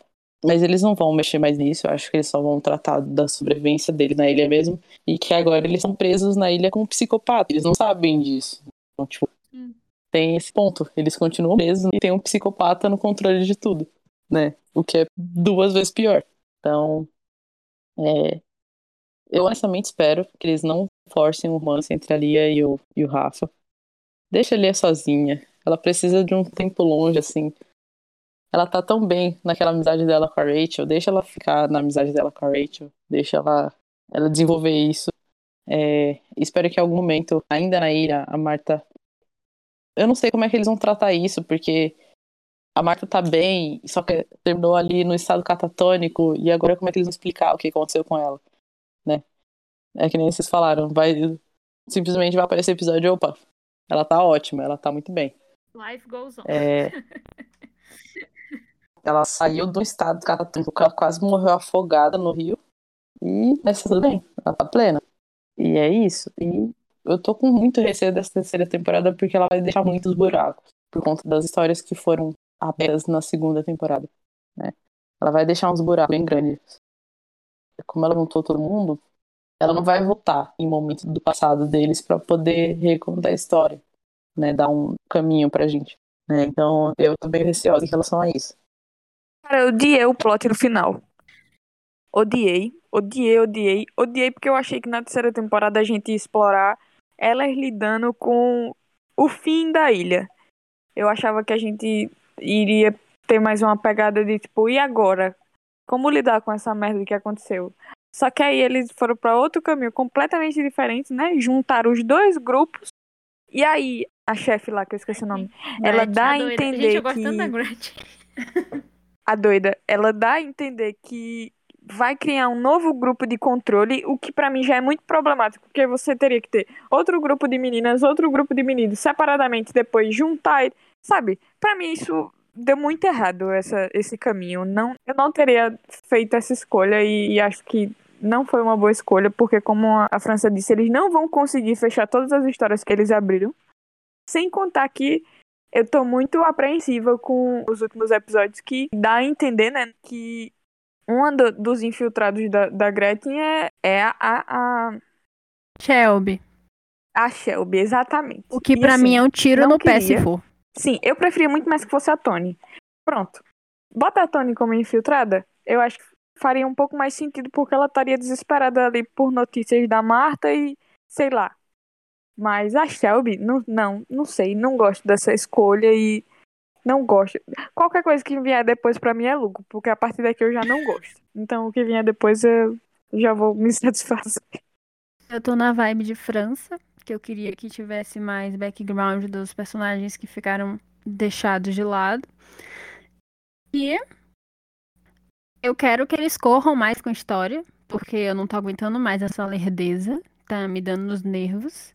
[SPEAKER 6] Mas eles não vão mexer mais nisso, eu acho que eles só vão tratar da sobrevivência dele na ilha mesmo. E que agora eles são presos na ilha como psicopata. Eles não sabem disso. Então, tipo, hum. tem esse ponto. Eles continuam presos e tem um psicopata no controle de tudo, né? O que é duas vezes pior. Então, é, eu honestamente espero que eles não forcem o romance entre a Lia e o, e o Rafa. Deixa Lia sozinha. Ela precisa de um tempo longe, assim. Ela tá tão bem naquela amizade dela com a Rachel. Deixa ela ficar na amizade dela com a Rachel. Deixa ela, ela desenvolver isso. É, espero que em algum momento, ainda na ilha, a Marta. Eu não sei como é que eles vão tratar isso, porque a Marta tá bem, só que terminou ali no estado catatônico, e agora como é que eles vão explicar o que aconteceu com ela, né? É que nem vocês falaram, vai simplesmente vai aparecer episódio, opa, ela tá ótima, ela tá muito bem.
[SPEAKER 5] Life goes on.
[SPEAKER 6] É... *laughs* ela saiu do estado catatônico, ela quase morreu afogada no rio. E mas tudo bem, ela tá plena. E é isso. E eu tô com muito receio dessa terceira temporada porque ela vai deixar muitos buracos. Por conta das histórias que foram abertas na segunda temporada. Né? Ela vai deixar uns buracos bem grandes. Como ela montou todo mundo, ela não vai voltar em momentos do passado deles para poder recontar a história, né, dar um caminho pra gente, né? Então, eu tô bem receosa em relação a isso.
[SPEAKER 2] Cara, eu odiei o plot no final. Odiei, odiei, odiei, odiei porque eu achei que na terceira temporada a gente ia explorar elas lidando com o fim da ilha. Eu achava que a gente iria ter mais uma pegada de tipo, e agora? Como lidar com essa merda que aconteceu? Só que aí eles foram para outro caminho completamente diferente, né? Juntaram os dois grupos. E aí, a chefe lá, que eu esqueci o nome, ela dá a, a entender Gente, eu gosto que... tanto da Gretchen. *laughs* a doida, ela dá a entender que vai criar um novo grupo de controle, o que pra mim já é muito problemático, porque você teria que ter outro grupo de meninas, outro grupo de meninos separadamente, depois juntar, sabe? Pra mim isso deu muito errado essa, esse caminho. Não, eu não teria feito essa escolha e, e acho que não foi uma boa escolha, porque como a, França disse, eles não vão conseguir fechar todas as histórias que eles abriram. Sem contar que eu tô muito apreensiva com os últimos episódios que dá a entender, né, que um do- dos infiltrados da, da Gretchen é, é a, a,
[SPEAKER 5] Shelby.
[SPEAKER 2] a Shelby, exatamente.
[SPEAKER 5] O que pra
[SPEAKER 2] assim,
[SPEAKER 5] mim é um tiro no pé se for.
[SPEAKER 2] Sim, eu preferia muito mais que fosse a Tony. Pronto. Bota a Tony como infiltrada, eu acho que faria um pouco mais sentido porque ela estaria desesperada ali por notícias da Marta e sei lá. Mas a Shelby, não, não, não sei, não gosto dessa escolha e não gosto. Qualquer coisa que vier depois pra mim é lucro, porque a partir daqui eu já não gosto. Então o que vier depois eu já vou me *laughs* satisfazer.
[SPEAKER 5] Eu tô na vibe de França, que eu queria que tivesse mais background dos personagens que ficaram deixados de lado. E eu quero que eles corram mais com a história, porque eu não tô aguentando mais essa lerdeza, tá me dando nos nervos.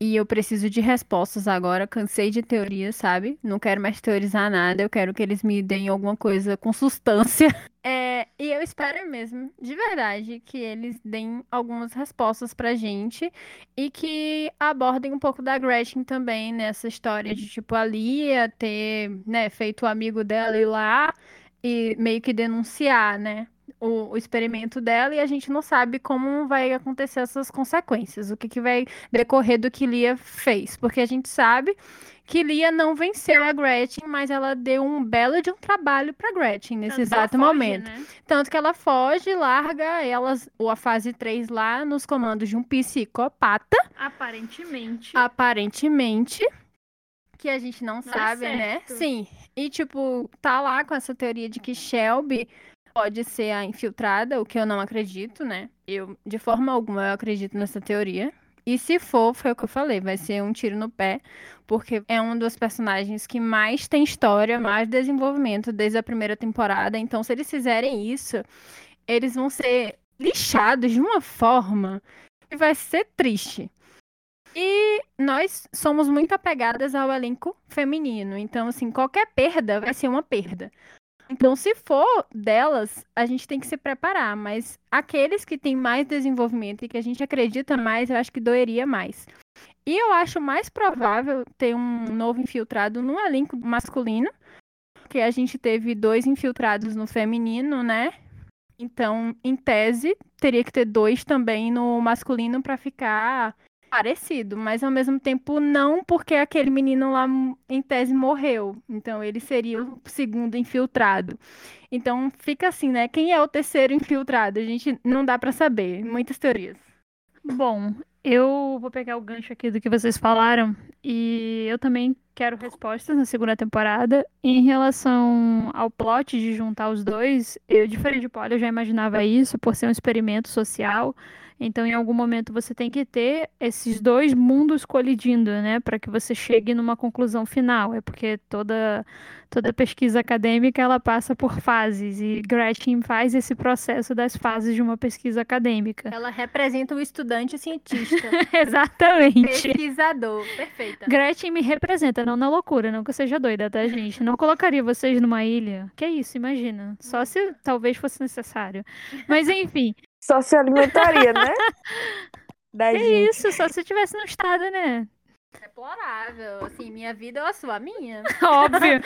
[SPEAKER 5] E eu preciso de respostas agora, cansei de teorias, sabe? Não quero mais teorizar nada, eu quero que eles me deem alguma coisa com substância. *laughs* É, e eu espero mesmo, de verdade, que eles deem algumas respostas pra gente e que abordem um pouco da Gretchen também nessa história de tipo a Lia ter, né, feito o amigo dela ir lá e meio que denunciar, né, o, o experimento dela e a gente não sabe como vai acontecer essas consequências, o que que vai decorrer do que Lia fez, porque a gente sabe que Lia não venceu a Gretchen, mas ela deu um belo de um trabalho pra Gretchen nesse exato momento.
[SPEAKER 1] né?
[SPEAKER 5] Tanto que ela foge, larga elas, ou a fase 3 lá, nos comandos de um psicopata,
[SPEAKER 1] Aparentemente.
[SPEAKER 5] aparentemente. Que a gente não
[SPEAKER 1] Não é
[SPEAKER 5] sabe, né?
[SPEAKER 1] certo.
[SPEAKER 5] Sim. E, tipo, tá lá com essa teoria de que Shelby pode ser a infiltrada, o que eu não acredito, né? Eu, de forma alguma, eu acredito nessa teoria. E se for, foi o que eu falei, vai ser um tiro no pé, porque é um dos personagens que mais tem história, mais desenvolvimento desde a primeira temporada. Então, se eles fizerem isso, eles vão ser lixados de uma forma que vai ser triste. E nós somos muito apegadas ao elenco feminino. Então, assim, qualquer perda vai ser uma perda. Então, se for delas, a gente tem que se preparar. Mas aqueles que têm mais desenvolvimento e que a gente acredita mais, eu acho que doeria mais. E eu acho mais provável ter um novo infiltrado no elenco masculino. Porque a gente teve dois infiltrados no feminino, né? Então, em tese, teria que ter dois também no masculino para ficar parecido, mas ao mesmo tempo não, porque aquele menino lá em tese morreu. Então ele seria o segundo infiltrado. Então fica assim, né? Quem é o terceiro infiltrado? A gente não dá pra saber. Muitas teorias.
[SPEAKER 4] Bom, eu vou pegar o gancho aqui do que vocês falaram e eu também quero respostas na segunda temporada. Em relação ao plot de juntar os dois, eu, diferente de Polly, eu já imaginava isso por ser um experimento social. Então, em algum momento, você tem que ter esses dois mundos colidindo, né, para que você chegue numa conclusão final. É porque toda toda pesquisa acadêmica ela passa por fases e Gretchen faz esse processo das fases de uma pesquisa acadêmica.
[SPEAKER 5] Ela representa o estudante cientista, *laughs*
[SPEAKER 4] Exatamente.
[SPEAKER 5] pesquisador. Perfeita.
[SPEAKER 4] Gretchen me representa, não na loucura, não que eu seja doida, tá, gente? Não colocaria vocês numa ilha. Que isso, imagina. Só se talvez fosse necessário. Mas enfim,
[SPEAKER 2] Só se alimentaria, né? *laughs* Da
[SPEAKER 4] é
[SPEAKER 2] gente.
[SPEAKER 4] isso, só se eu tivesse no estado, né?
[SPEAKER 5] Deplorável. Assim, minha vida ou a sua? A minha. *laughs*
[SPEAKER 4] Óbvio.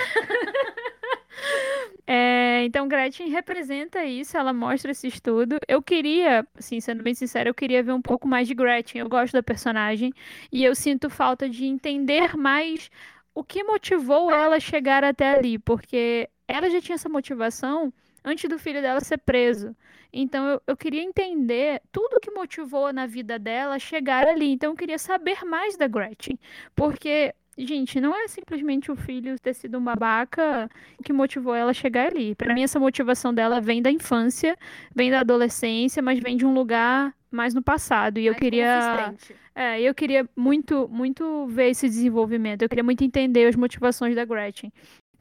[SPEAKER 4] É, então, Gretchen representa isso, ela mostra esse estudo. Eu queria, assim, sendo bem sincera, eu queria ver um pouco mais de Gretchen. Eu gosto da personagem e eu sinto falta de entender mais o que motivou ela a chegar até ali, porque ela já tinha essa motivação antes do filho dela ser preso. Então, eu, eu queria entender tudo que motivou na vida dela chegar ali. Então, eu queria saber mais da Gretchen, porque Gente, não é simplesmente o filho ter sido um babaca que motivou ela a chegar ali. Pra mim, essa motivação dela vem da infância, vem da adolescência, mas vem de um lugar mais no passado. E eu
[SPEAKER 5] Mais
[SPEAKER 4] queria,
[SPEAKER 5] consistente.
[SPEAKER 4] é, eu queria muito, muito ver esse desenvolvimento. Eu queria muito entender as motivações da Gretchen.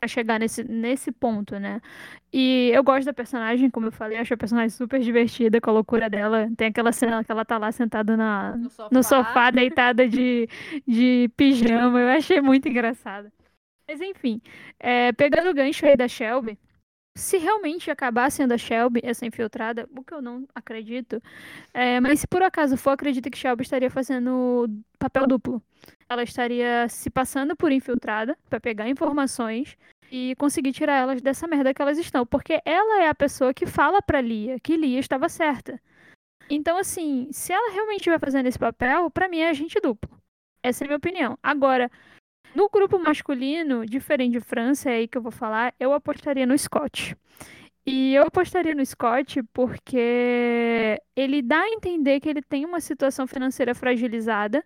[SPEAKER 4] Pra chegar nesse, nesse ponto, né? E eu gosto da personagem, como eu falei, acho a personagem super divertida com a loucura dela. Tem aquela cena que ela tá lá sentada na,
[SPEAKER 5] No sofá.
[SPEAKER 4] no sofá, deitada de, de pijama. Eu achei muito engraçado. Mas enfim, é, pegando o gancho aí da Shelby, se realmente acabar sendo a Shelby essa infiltrada, o que eu não acredito, é, mas se por acaso for, acredito que Shelby estaria fazendo papel duplo. Ela estaria se passando por infiltrada pra pegar informações e conseguir tirar elas dessa merda que elas estão, porque ela é a pessoa que fala pra Lia que Lia estava certa. Então, assim, se ela realmente estiver fazendo esse papel, pra mim é agente duplo. Essa é a minha opinião. Agora, no grupo masculino, diferente de França, é aí que eu vou falar, eu apostaria no Scott. E eu apostaria no Scott porque ele dá a entender que ele tem uma situação financeira fragilizada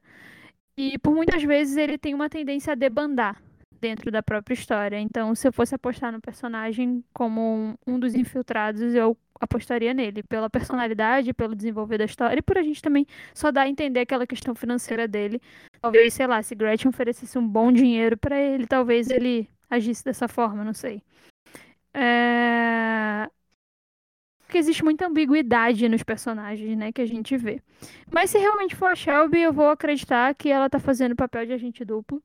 [SPEAKER 4] e por muitas vezes ele tem uma tendência a debandar dentro da própria história. Então, se eu fosse apostar no personagem como um, um dos infiltrados, eu apostaria nele, pela personalidade, pelo desenvolver da história e por a gente também só dar a entender aquela questão financeira dele. Talvez, sei lá, se Gretchen oferecesse um bom dinheiro pra ele, talvez ele agisse dessa forma, não sei. É... Porque existe muita ambiguidade nos personagens, né, que a gente vê. Mas se realmente for a Shelby, eu vou acreditar que ela tá fazendo o papel de agente duplo.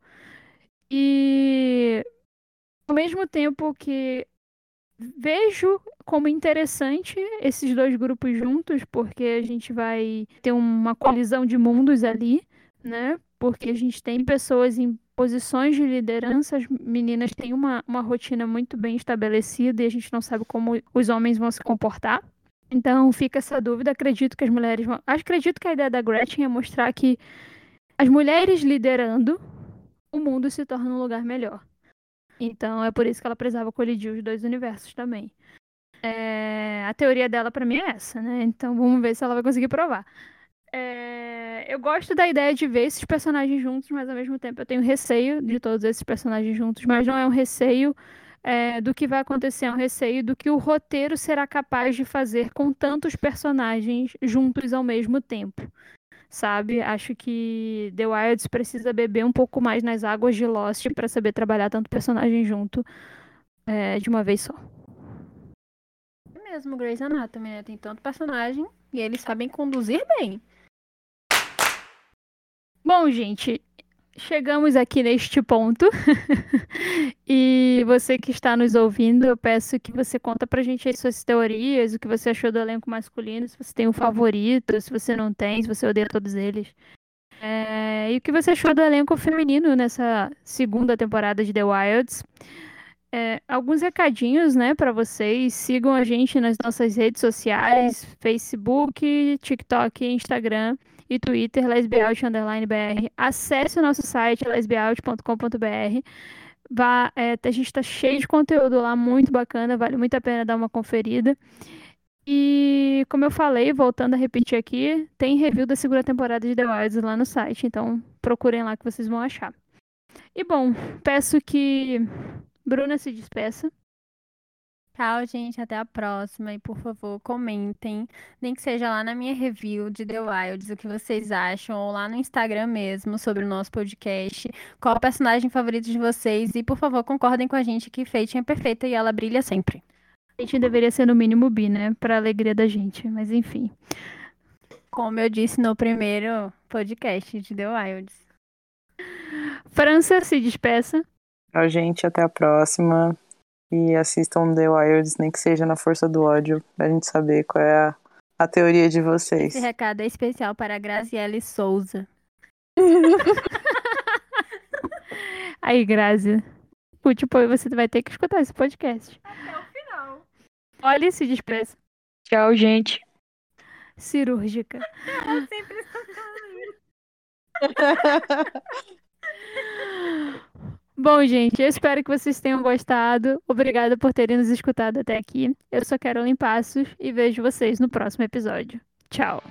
[SPEAKER 4] E ao mesmo tempo que vejo como interessante esses dois grupos juntos, porque a gente vai ter uma colisão de mundos ali, né? Porque a gente tem pessoas em posições de liderança, as meninas têm uma, uma rotina muito bem estabelecida e a gente não sabe como os homens vão se comportar. Então fica essa dúvida. Acredito que as mulheres vão. Acredito que a ideia da Gretchen é mostrar que as mulheres liderando, o mundo se torna um lugar melhor. Então é por isso que ela precisava colidir os dois universos também. É, a teoria dela pra mim é essa, né? Então vamos ver se ela vai conseguir provar. É, eu gosto da ideia de ver esses personagens juntos, mas ao mesmo tempo eu tenho receio de todos esses personagens juntos, mas não é um receio é, do que vai acontecer, é um receio do que o roteiro será capaz de fazer com tantos personagens juntos ao mesmo tempo. Sabe? Acho que The Wilds precisa beber um pouco mais nas águas de Lost para saber trabalhar tanto personagem junto é, de uma vez só.
[SPEAKER 5] É mesmo, Grey's Anatomy, né? Tem tanto personagem e eles sabem conduzir bem.
[SPEAKER 4] Bom, gente, chegamos aqui neste ponto. *laughs* e você que está nos ouvindo, eu peço que você conta pra gente suas teorias, o que você achou do elenco masculino, se você tem um favorito, se você não tem, se você odeia todos eles. É, e o que você achou do elenco feminino nessa segunda temporada de The Wilds. É, alguns recadinhos, né, para vocês. Sigam a gente nas nossas redes sociais: Facebook, TikTok, Instagram e Twitter, lesbiaut underline BR. Acesse o nosso site, lesbiaut.com.br. Vá, é, a gente está cheio de conteúdo lá, muito bacana, vale muito a pena dar uma conferida. E como eu falei, voltando a repetir aqui, tem review da segunda temporada de The Wilds lá no site, então procurem lá que vocês vão achar. E bom, peço que Bruna se despeça.
[SPEAKER 5] Tchau, gente. Até a próxima. E por favor, comentem. Nem que seja lá na minha review de The Wilds, o que vocês acham, ou lá no Instagram mesmo, sobre o nosso podcast. Qual o personagem favorito de vocês? E por favor, concordem com a gente que Fate é perfeita e ela brilha sempre.
[SPEAKER 4] A gente deveria ser no mínimo bi, né? Pra alegria da gente, mas enfim.
[SPEAKER 5] Como eu disse no primeiro podcast de The Wilds.
[SPEAKER 4] França, se despeça.
[SPEAKER 6] Tchau, gente. Até a próxima. E assistam The Wilds, nem que seja na força do ódio, pra gente saber qual é a, a teoria de vocês.
[SPEAKER 5] Esse recado é especial para a Graziele Souza. *laughs*
[SPEAKER 4] Aí, Grazi. Putz, pô, você vai ter que escutar esse podcast.
[SPEAKER 5] Até o final.
[SPEAKER 4] Olha e se despeça.
[SPEAKER 2] Tchau, gente.
[SPEAKER 4] Cirúrgica.
[SPEAKER 5] Eu sempre estou *laughs*
[SPEAKER 4] Bom, gente, eu espero que vocês tenham gostado. Obrigada por terem nos escutado até aqui. Eu sou Carolyn Passos e vejo vocês no próximo episódio. Tchau.